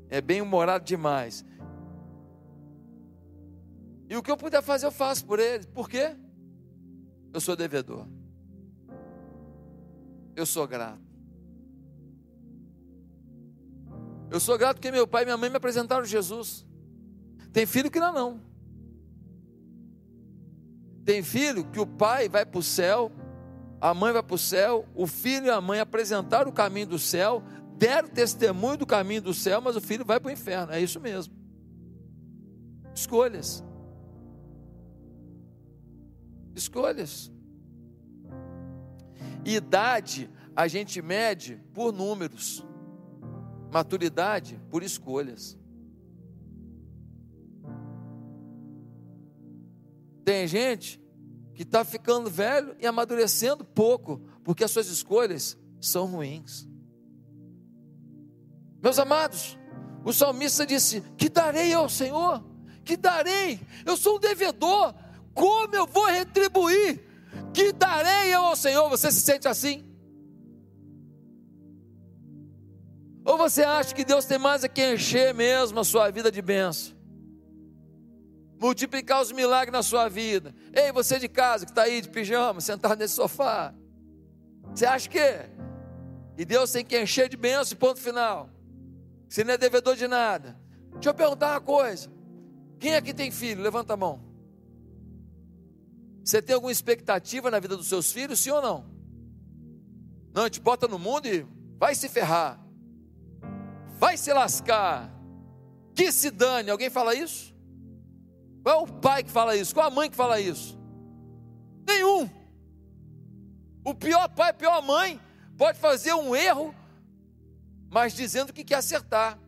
é bem humorado demais. E o que eu puder fazer, eu faço por ele. Por quê? Eu sou devedor eu sou grato. Eu sou grato porque meu pai e minha mãe me apresentaram Jesus. Tem filho que não, não. Tem filho que o pai vai para o céu, a mãe vai para o céu, o filho e a mãe apresentaram o caminho do céu, deram testemunho do caminho do céu, mas o filho vai para o inferno. É isso mesmo. Escolhas. Escolhas. Idade a gente mede por números, maturidade por escolhas. Tem gente que está ficando velho e amadurecendo pouco, porque as suas escolhas são ruins. Meus amados, o salmista disse: Que darei ao Senhor? Que darei? Eu sou um devedor. Como eu vou retribuir? Que darei eu ao Senhor? Você se sente assim? Ou você acha que Deus tem mais a que encher mesmo a sua vida de bênção? Multiplicar os milagres na sua vida. Ei, você de casa que está aí de pijama, sentado nesse sofá. Você acha que? E Deus tem que encher de bênção, ponto final. Você não é devedor de nada. Deixa eu perguntar uma coisa. Quem aqui tem filho? Levanta a mão. Você tem alguma expectativa na vida dos seus filhos, sim ou não? Não, te bota no mundo e vai se ferrar. Vai se lascar. Que se dane. Alguém fala isso? Qual é o pai que fala isso? Qual é a mãe que fala isso? Nenhum. O pior pai, a pior mãe, pode fazer um erro, mas dizendo que quer acertar.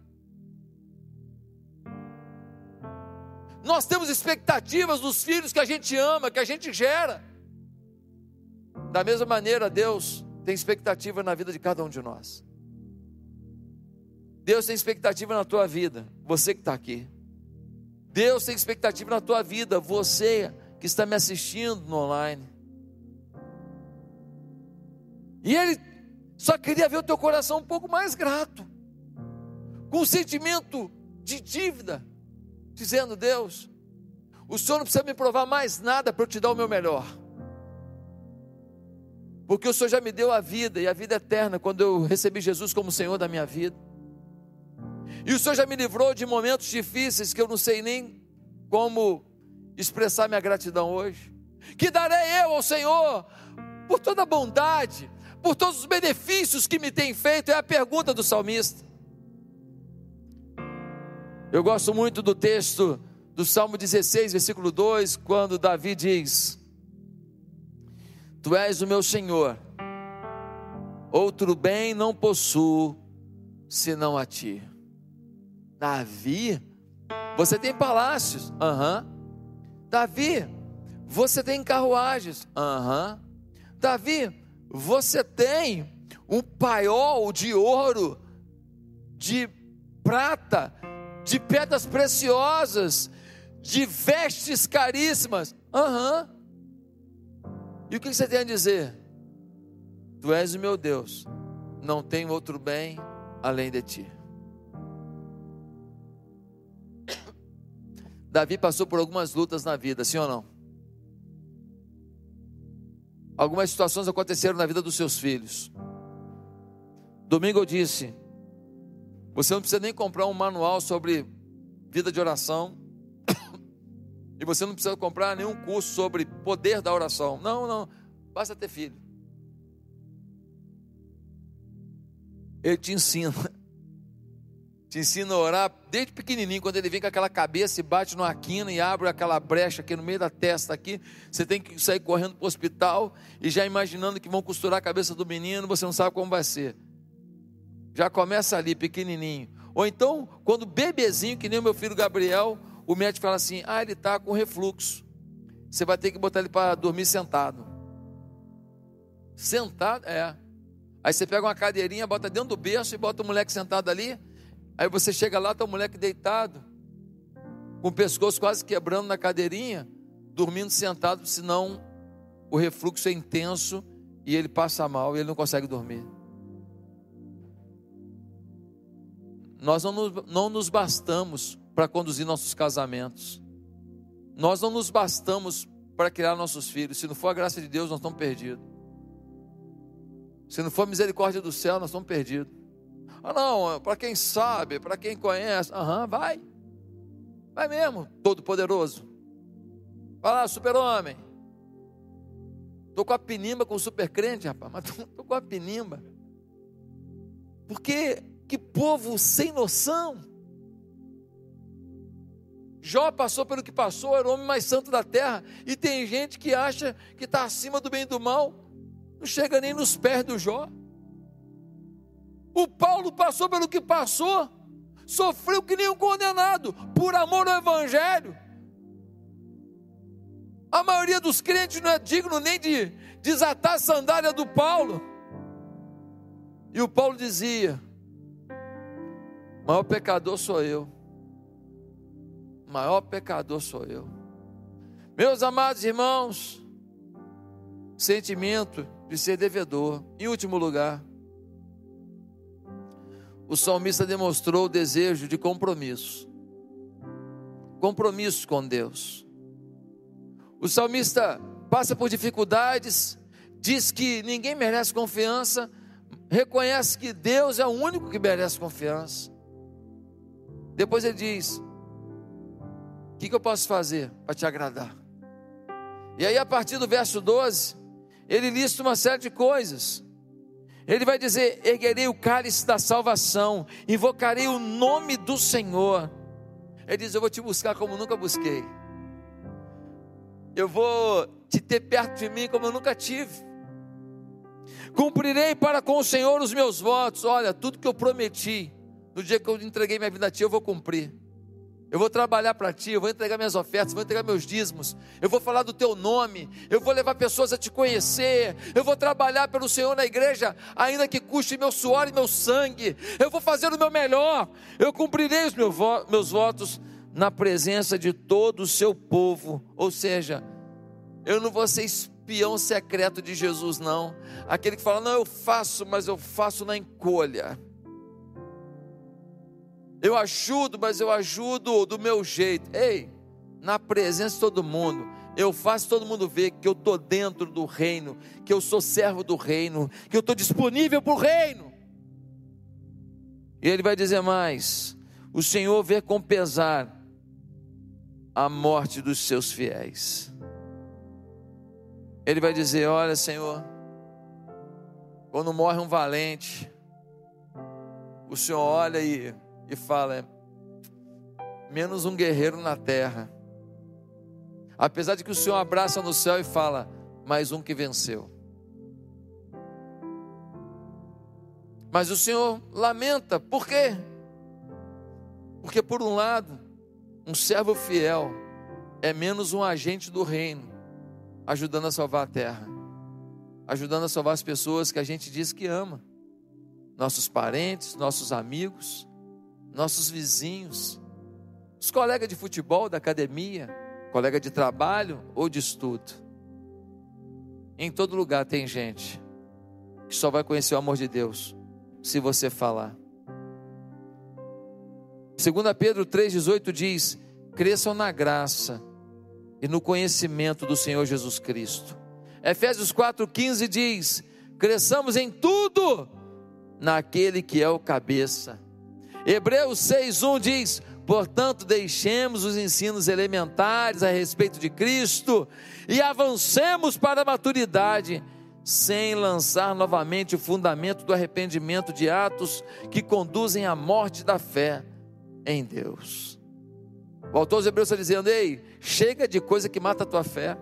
Nós temos expectativas dos filhos que a gente ama, que a gente gera. Da mesma maneira, Deus tem expectativa na vida de cada um de nós. Deus tem expectativa na tua vida, você que está aqui. Deus tem expectativa na tua vida, você que está me assistindo no online. E Ele só queria ver o teu coração um pouco mais grato, com um sentimento de dívida, dizendo: Deus, o Senhor não precisa me provar mais nada para eu te dar o meu melhor. Porque o Senhor já me deu a vida e a vida eterna quando eu recebi Jesus como Senhor da minha vida. E o Senhor já me livrou de momentos difíceis que eu não sei nem como expressar minha gratidão hoje. Que darei eu ao Senhor por toda a bondade, por todos os benefícios que me tem feito? É a pergunta do salmista. Eu gosto muito do texto do Salmo 16, versículo 2, quando Davi diz: Tu és o meu Senhor, outro bem não possuo senão a ti. Davi, você tem palácios, aham. Uhum. Davi, você tem carruagens, aham. Uhum. Davi, você tem um paiol de ouro, de prata, de pedras preciosas, de vestes caríssimas, aham. Uhum. E o que você tem a dizer? Tu és o meu Deus, não tenho outro bem além de ti. Davi passou por algumas lutas na vida, sim ou não? Algumas situações aconteceram na vida dos seus filhos. Domingo eu disse: você não precisa nem comprar um manual sobre vida de oração. (coughs) E você não precisa comprar nenhum curso sobre poder da oração. Não, não. Basta ter filho. Ele te ensina (laughs) te ensina a orar desde pequenininho, quando ele vem com aquela cabeça e bate numa quina e abre aquela brecha aqui no meio da testa aqui, você tem que sair correndo para o hospital e já imaginando que vão costurar a cabeça do menino, você não sabe como vai ser. Já começa ali, pequenininho. Ou então, quando bebezinho, que nem o meu filho Gabriel, o médico fala assim: ah, ele está com refluxo. Você vai ter que botar ele para dormir sentado. Sentado? É. Aí você pega uma cadeirinha, bota dentro do berço e bota o moleque sentado ali. Aí você chega lá, tá o moleque deitado, com o pescoço quase quebrando na cadeirinha, dormindo sentado, senão o refluxo é intenso e ele passa mal e ele não consegue dormir. Nós não nos, não nos bastamos para conduzir nossos casamentos. Nós não nos bastamos para criar nossos filhos. Se não for a graça de Deus, nós estamos perdidos. Se não for a misericórdia do céu, nós estamos perdidos. Ah, não, para quem sabe, para quem conhece. Aham, vai. Vai mesmo, todo-poderoso. Vai lá, super-homem. Estou com a pinimba com o super crente, rapaz, mas (laughs) estou com a pinimba. Porque que povo sem noção. Jó passou pelo que passou, era o homem mais santo da terra. E tem gente que acha que está acima do bem e do mal, não chega nem nos pés do Jó. O Paulo passou pelo que passou, sofreu que nem um condenado, por amor ao Evangelho. A maioria dos crentes não é digno nem de desatar a sandália do Paulo. E o Paulo dizia: maior pecador sou eu. Maior pecador sou eu. Meus amados irmãos, sentimento de ser devedor. Em último lugar, o salmista demonstrou o desejo de compromisso. Compromisso com Deus. O salmista passa por dificuldades, diz que ninguém merece confiança, reconhece que Deus é o único que merece confiança. Depois ele diz: O que, que eu posso fazer para te agradar? E aí, a partir do verso 12, ele lista uma série de coisas. Ele vai dizer: erguerei o cálice da salvação, invocarei o nome do Senhor. Ele diz: Eu vou te buscar como nunca busquei. Eu vou te ter perto de mim como eu nunca tive. Cumprirei para com o Senhor os meus votos. Olha, tudo que eu prometi no dia que eu entreguei minha vida a Ti, eu vou cumprir. Eu vou trabalhar para ti, eu vou entregar minhas ofertas, vou entregar meus dízimos, eu vou falar do teu nome, eu vou levar pessoas a te conhecer, eu vou trabalhar pelo Senhor na igreja, ainda que custe meu suor e meu sangue, eu vou fazer o meu melhor, eu cumprirei os meus votos na presença de todo o seu povo. Ou seja, eu não vou ser espião secreto de Jesus, não. Aquele que fala, não, eu faço, mas eu faço na encolha. Eu ajudo, mas eu ajudo do meu jeito. Ei, na presença de todo mundo, eu faço todo mundo ver que eu estou dentro do reino, que eu sou servo do reino, que eu estou disponível para o reino. E ele vai dizer mais: o Senhor vê com pesar a morte dos seus fiéis. Ele vai dizer: Olha, Senhor, quando morre um valente, o Senhor olha e e fala: menos um guerreiro na terra. Apesar de que o Senhor abraça no céu e fala: mais um que venceu. Mas o Senhor lamenta, por quê? Porque, por um lado, um servo fiel é menos um agente do reino, ajudando a salvar a terra, ajudando a salvar as pessoas que a gente diz que ama, nossos parentes, nossos amigos, nossos vizinhos, os colegas de futebol, da academia, colega de trabalho ou de estudo. Em todo lugar tem gente que só vai conhecer o amor de Deus se você falar. 2 Pedro 3,18 diz: cresçam na graça e no conhecimento do Senhor Jesus Cristo. Efésios 4,15 diz: cresçamos em tudo naquele que é o cabeça Hebreus 6:1 diz: Portanto, deixemos os ensinos elementares a respeito de Cristo e avancemos para a maturidade, sem lançar novamente o fundamento do arrependimento de atos que conduzem à morte da fé em Deus. O autor Hebreus está dizendo: Ei, chega de coisa que mata a tua fé.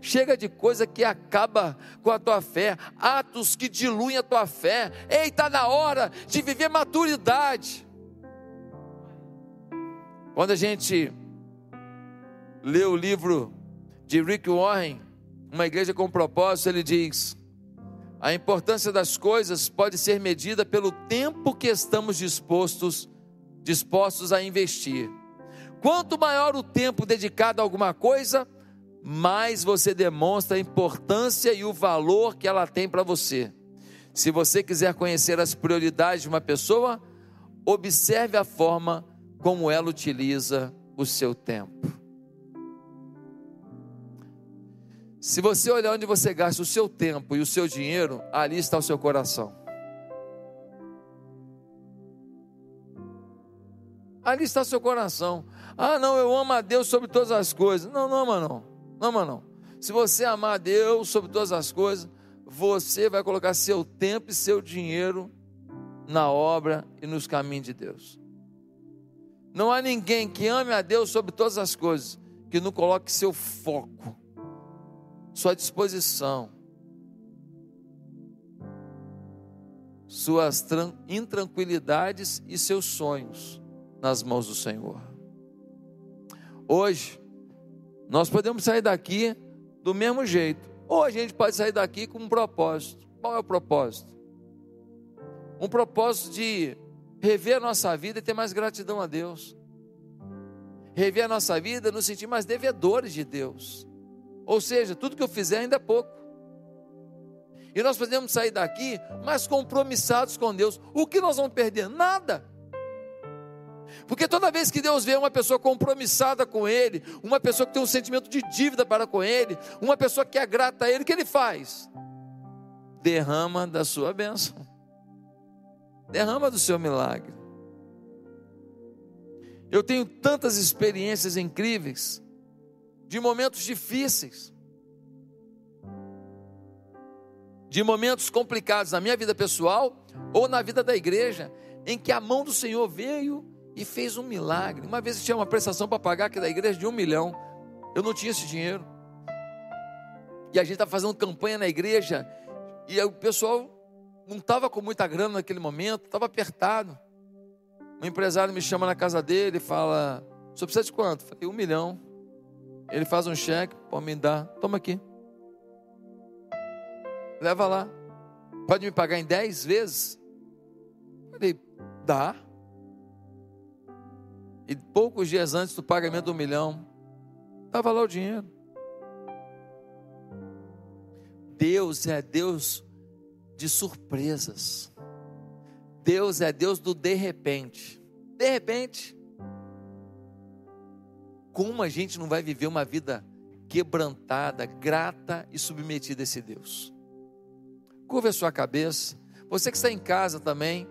Chega de coisa que acaba com a tua fé, atos que diluem a tua fé. Ei, está na hora de viver maturidade. Quando a gente lê o livro de Rick Warren, Uma Igreja com Propósito, ele diz: a importância das coisas pode ser medida pelo tempo que estamos dispostos, dispostos a investir. Quanto maior o tempo dedicado a alguma coisa, mais você demonstra a importância e o valor que ela tem para você. Se você quiser conhecer as prioridades de uma pessoa, observe a forma como ela utiliza o seu tempo. Se você olhar onde você gasta o seu tempo e o seu dinheiro, ali está o seu coração. Ali está o seu coração. Ah, não, eu amo a Deus sobre todas as coisas. Não, não ama não. Não ama não. Se você amar a Deus sobre todas as coisas, você vai colocar seu tempo e seu dinheiro na obra e nos caminhos de Deus. Não há ninguém que ame a Deus sobre todas as coisas que não coloque seu foco, sua disposição, suas intranquilidades e seus sonhos nas mãos do Senhor. Hoje, nós podemos sair daqui do mesmo jeito, ou a gente pode sair daqui com um propósito. Qual é o propósito? Um propósito de rever a nossa vida e ter mais gratidão a Deus. Rever a nossa vida, nos sentir mais devedores de Deus. Ou seja, tudo que eu fizer ainda é pouco. E nós podemos sair daqui mais compromissados com Deus. O que nós vamos perder? Nada. Porque toda vez que Deus vê uma pessoa compromissada com Ele, uma pessoa que tem um sentimento de dívida para com Ele, uma pessoa que é grata a Ele, o que Ele faz? Derrama da sua bênção derrama do seu milagre. Eu tenho tantas experiências incríveis, de momentos difíceis, de momentos complicados na minha vida pessoal ou na vida da igreja, em que a mão do Senhor veio e fez um milagre. Uma vez eu tinha uma prestação para pagar aqui da igreja de um milhão, eu não tinha esse dinheiro. E a gente estava fazendo campanha na igreja, e o pessoal não estava com muita grana naquele momento, estava apertado. Um empresário me chama na casa dele e fala: senhor precisa de quanto? Falei, um milhão. Ele faz um cheque, pode me dar. Toma aqui. Leva lá. Pode me pagar em dez vezes? Falei, dá. E poucos dias antes do pagamento do milhão, estava lá o dinheiro. Deus é Deus de surpresas. Deus é Deus do de repente. De repente. Como a gente não vai viver uma vida quebrantada, grata e submetida a esse Deus? Curva a sua cabeça. Você que está em casa também.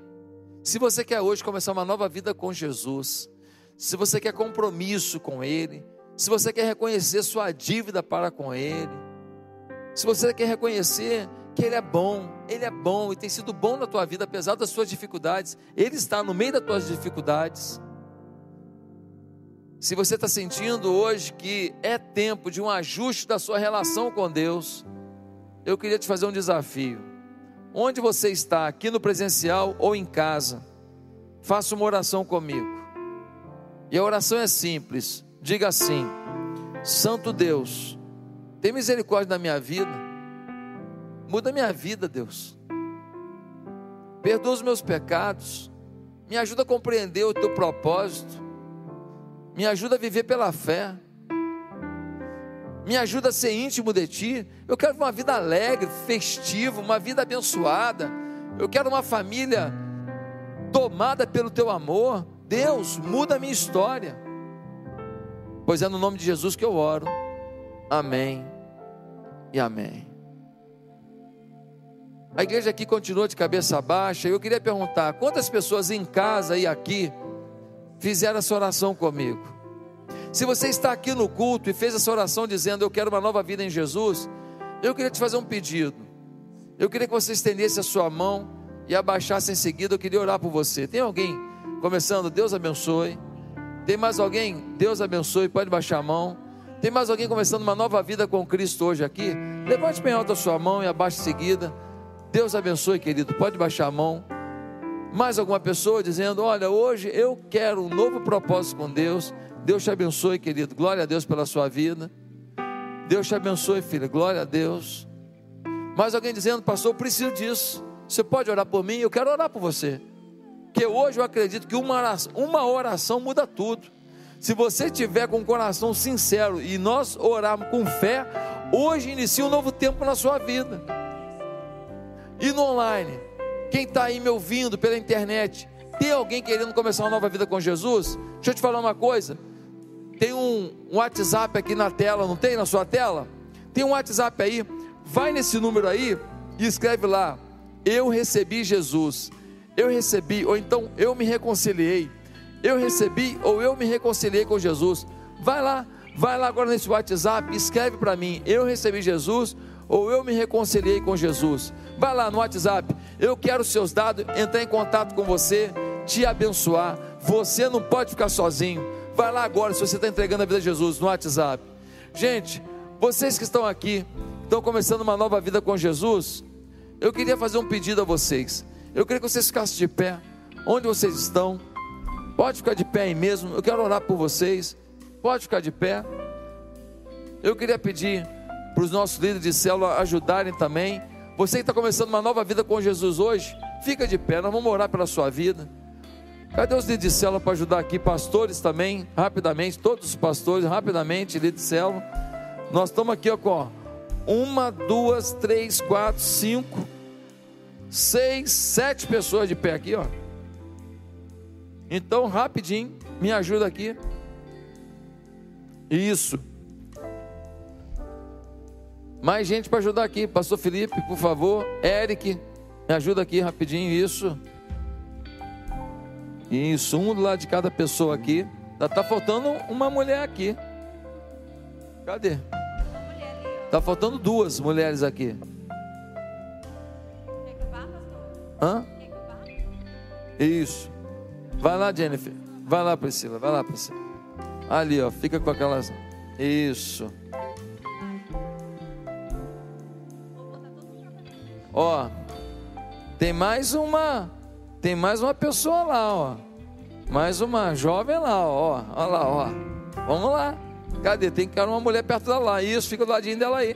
Se você quer hoje começar uma nova vida com Jesus, se você quer compromisso com Ele, se você quer reconhecer sua dívida para com Ele, se você quer reconhecer que Ele é bom, Ele é bom e tem sido bom na tua vida, apesar das suas dificuldades, Ele está no meio das tuas dificuldades. Se você está sentindo hoje que é tempo de um ajuste da sua relação com Deus, eu queria te fazer um desafio. Onde você está, aqui no presencial ou em casa, faça uma oração comigo. E a oração é simples. Diga assim: Santo Deus, tem misericórdia da minha vida. Muda minha vida, Deus. Perdoa os meus pecados. Me ajuda a compreender o teu propósito. Me ajuda a viver pela fé me ajuda a ser íntimo de ti. Eu quero uma vida alegre, festiva, uma vida abençoada. Eu quero uma família tomada pelo teu amor. Deus, muda a minha história. Pois é no nome de Jesus que eu oro. Amém e amém. A igreja aqui continua de cabeça baixa. Eu queria perguntar: quantas pessoas em casa e aqui fizeram essa oração comigo? Se você está aqui no culto e fez essa oração dizendo eu quero uma nova vida em Jesus, eu queria te fazer um pedido. Eu queria que você estendesse a sua mão e abaixasse em seguida. Eu queria orar por você. Tem alguém começando? Deus abençoe. Tem mais alguém? Deus abençoe. Pode baixar a mão. Tem mais alguém começando uma nova vida com Cristo hoje aqui? Levante bem alto a sua mão e abaixe em seguida. Deus abençoe, querido. Pode baixar a mão. Mais alguma pessoa dizendo: Olha, hoje eu quero um novo propósito com Deus. Deus te abençoe, querido. Glória a Deus pela sua vida. Deus te abençoe, filha. Glória a Deus. Mais alguém dizendo, pastor, eu preciso disso. Você pode orar por mim? Eu quero orar por você. Porque hoje eu acredito que uma oração, uma oração muda tudo. Se você tiver com o coração sincero e nós orarmos com fé, hoje inicia um novo tempo na sua vida. E no online, quem está aí me ouvindo pela internet, tem alguém querendo começar uma nova vida com Jesus? Deixa eu te falar uma coisa. Tem um, um WhatsApp aqui na tela, não tem na sua tela? Tem um WhatsApp aí, vai nesse número aí e escreve lá: Eu recebi Jesus, eu recebi, ou então eu me reconciliei, eu recebi ou eu me reconciliei com Jesus. Vai lá, vai lá agora nesse WhatsApp escreve para mim: Eu recebi Jesus ou eu me reconciliei com Jesus. Vai lá no WhatsApp, eu quero os seus dados, entrar em contato com você, te abençoar. Você não pode ficar sozinho. Vai lá agora, se você está entregando a vida a Jesus no WhatsApp. Gente, vocês que estão aqui, estão começando uma nova vida com Jesus, eu queria fazer um pedido a vocês. Eu queria que vocês ficassem de pé, onde vocês estão. Pode ficar de pé aí mesmo. Eu quero orar por vocês. Pode ficar de pé. Eu queria pedir para os nossos líderes de célula ajudarem também. Você que está começando uma nova vida com Jesus hoje, fica de pé. Nós vamos orar pela sua vida. Cadê os líderes de célula para ajudar aqui? Pastores também, rapidamente, todos os pastores, rapidamente, líder de célula. Nós estamos aqui ó, com uma, duas, três, quatro, cinco, seis, sete pessoas de pé aqui, ó. Então, rapidinho, me ajuda aqui. Isso. Mais gente para ajudar aqui. Pastor Felipe, por favor. Eric, me ajuda aqui rapidinho. Isso. Isso, um do lado de cada pessoa aqui. Está faltando uma mulher aqui. Cadê? Está faltando duas mulheres aqui. Hã? Isso. Vai lá, Jennifer. Vai lá, Priscila. Vai lá, Priscila. Ali, ó. Fica com aquelas. Isso. Tem mais uma. Tem mais uma pessoa lá, ó. Mais uma jovem lá, ó. Olha lá, ó. Vamos lá. Cadê? Tem que uma mulher perto dela lá. Isso, fica do ladinho dela aí.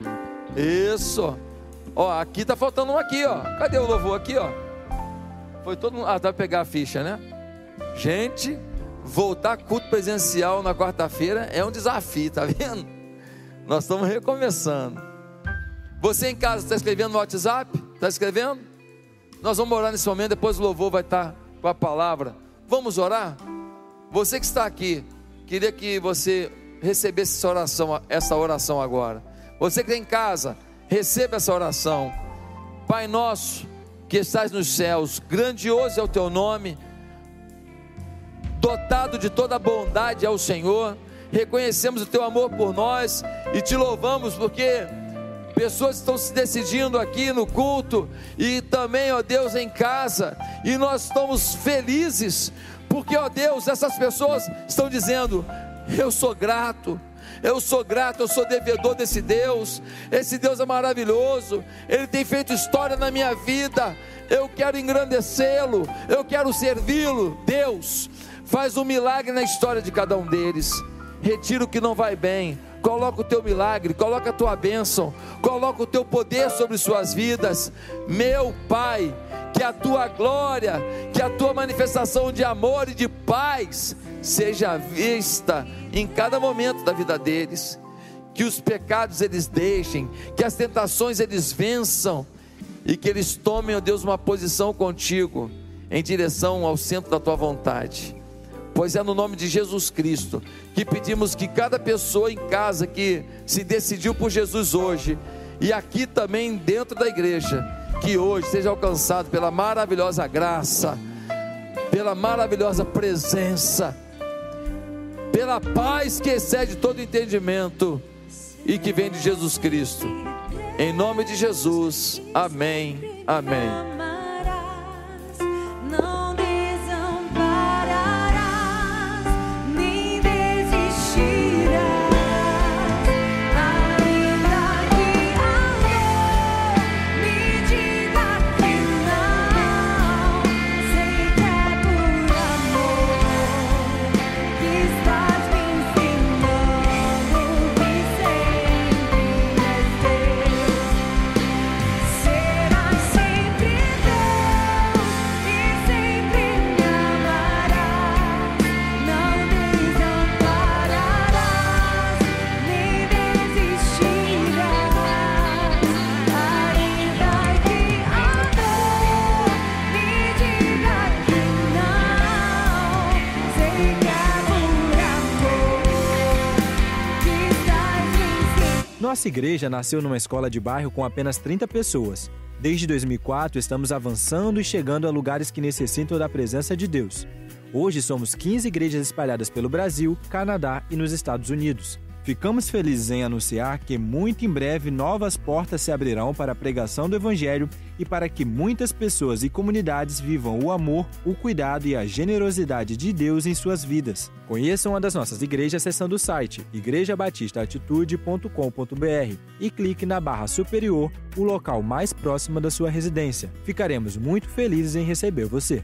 Isso. Ó, aqui tá faltando um aqui, ó. Cadê o louvor aqui, ó? Foi todo mundo. Ah, dá pra pegar a ficha, né? Gente, voltar culto presencial na quarta-feira é um desafio, tá vendo? Nós estamos recomeçando. Você em casa está escrevendo no WhatsApp? Está escrevendo? Nós vamos orar nesse momento, depois o louvor vai estar com a palavra. Vamos orar? Você que está aqui, queria que você recebesse essa oração, essa oração agora. Você que está em casa, receba essa oração. Pai nosso, que estás nos céus, grandioso é o teu nome, dotado de toda bondade é o Senhor. Reconhecemos o teu amor por nós e te louvamos porque pessoas estão se decidindo aqui no culto e também, ó Deus, em casa, e nós estamos felizes, porque, ó Deus, essas pessoas estão dizendo: Eu sou grato, eu sou grato, eu sou devedor desse Deus. Esse Deus é maravilhoso. Ele tem feito história na minha vida. Eu quero engrandecê-lo, eu quero servi-lo. Deus, faz um milagre na história de cada um deles. Retira o que não vai bem. Coloca o teu milagre, coloca a tua bênção, coloca o teu poder sobre suas vidas, meu Pai. Que a tua glória, que a tua manifestação de amor e de paz seja vista em cada momento da vida deles. Que os pecados eles deixem, que as tentações eles vençam e que eles tomem, ó Deus, uma posição contigo em direção ao centro da tua vontade. Pois é no nome de Jesus Cristo que pedimos que cada pessoa em casa que se decidiu por Jesus hoje e aqui também dentro da igreja, que hoje seja alcançado pela maravilhosa graça, pela maravilhosa presença pela paz que excede todo entendimento e que vem de Jesus Cristo. Em nome de Jesus, amém, amém. Igreja nasceu numa escola de bairro com apenas 30 pessoas. Desde 2004, estamos avançando e chegando a lugares que necessitam da presença de Deus. Hoje somos 15 igrejas espalhadas pelo Brasil, Canadá e nos Estados Unidos. Ficamos felizes em anunciar que muito em breve novas portas se abrirão para a pregação do Evangelho e para que muitas pessoas e comunidades vivam o amor, o cuidado e a generosidade de Deus em suas vidas. Conheça uma das nossas igrejas acessando o site igrejabatistaatitude.com.br e clique na barra superior, o local mais próximo da sua residência. Ficaremos muito felizes em receber você.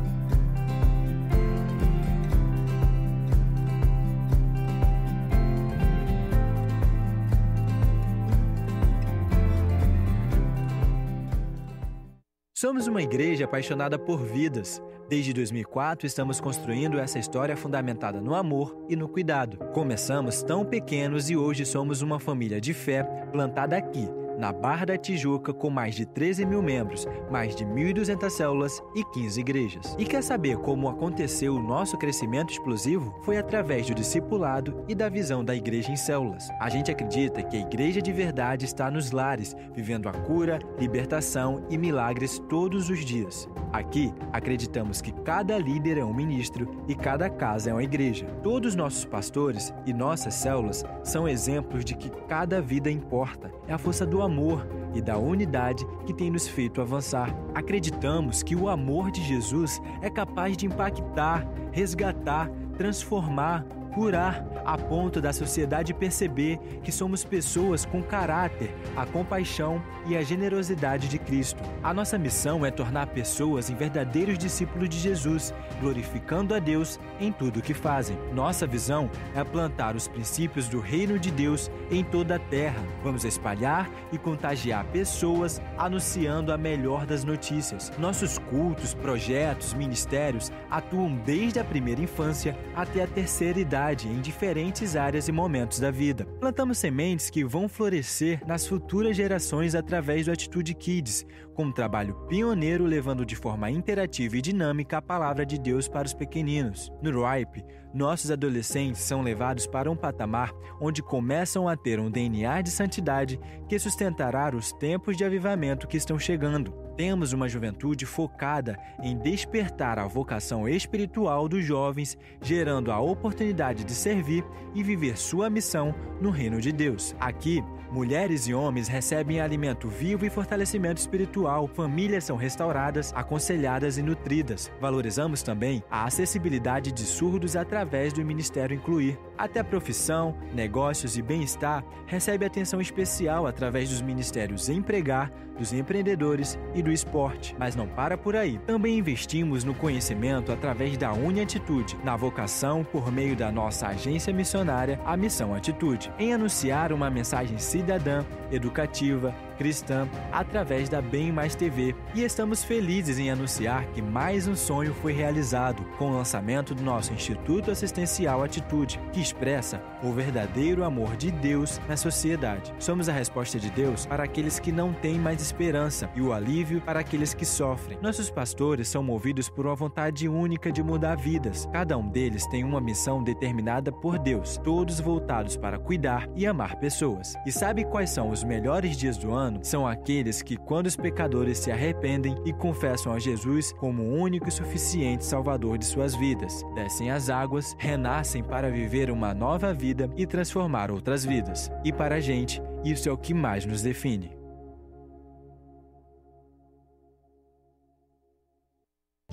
Somos uma igreja apaixonada por vidas. Desde 2004, estamos construindo essa história fundamentada no amor e no cuidado. Começamos tão pequenos e hoje somos uma família de fé plantada aqui na Barra da Tijuca, com mais de 13 mil membros, mais de 1.200 células e 15 igrejas. E quer saber como aconteceu o nosso crescimento explosivo? Foi através do discipulado e da visão da igreja em células. A gente acredita que a igreja de verdade está nos lares, vivendo a cura, libertação e milagres todos os dias. Aqui, acreditamos que cada líder é um ministro e cada casa é uma igreja. Todos nossos pastores e nossas células são exemplos de que cada vida importa. É a força do amor e da unidade que tem nos feito avançar. Acreditamos que o amor de Jesus é capaz de impactar, resgatar, transformar, curar, a ponto da sociedade perceber que somos pessoas com caráter, a compaixão e a generosidade de Cristo. A nossa missão é tornar pessoas em verdadeiros discípulos de Jesus, glorificando a Deus em tudo o que fazem. Nossa visão é plantar os princípios do reino de Deus em toda a terra. Vamos espalhar e contagiar pessoas anunciando a melhor das notícias. Nossos cultos, projetos, ministérios atuam desde a primeira infância até a terceira idade em diferentes áreas e momentos da vida. Plantamos sementes que vão florescer nas futuras gerações através do Atitude Kids, com um trabalho pioneiro levando de forma interativa e dinâmica a palavra de Deus para os pequeninos. No RIPE, nossos adolescentes são levados para um patamar onde começam a ter um DNA de santidade que sustentará os tempos de avivamento que estão chegando. Temos uma juventude focada em despertar a vocação espiritual dos jovens, gerando a oportunidade de servir e viver sua missão no reino de Deus. Aqui, mulheres e homens recebem alimento vivo e fortalecimento espiritual, famílias são restauradas, aconselhadas e nutridas. Valorizamos também a acessibilidade de surdos através do Ministério Incluir. Até profissão, negócios e bem-estar recebe atenção especial através dos ministérios Empregar, dos empreendedores e do esporte. Mas não para por aí. Também investimos no conhecimento através da Uniatitude, na vocação por meio da nossa agência missionária, a Missão Atitude, em anunciar uma mensagem cidadã, educativa, cristã através da Bem Mais TV e estamos felizes em anunciar que mais um sonho foi realizado com o lançamento do nosso Instituto Assistencial Atitude, que expressa o verdadeiro amor de Deus na sociedade. Somos a resposta de Deus para aqueles que não têm mais esperança e o alívio para aqueles que sofrem. Nossos pastores são movidos por uma vontade única de mudar vidas. Cada um deles tem uma missão determinada por Deus, todos voltados para cuidar e amar pessoas. E sabe quais são os melhores dias do ano? São aqueles que, quando os pecadores se arrependem e confessam a Jesus como o único e suficiente Salvador de suas vidas, descem as águas, renascem para viver uma nova vida e transformar outras vidas. E para a gente, isso é o que mais nos define.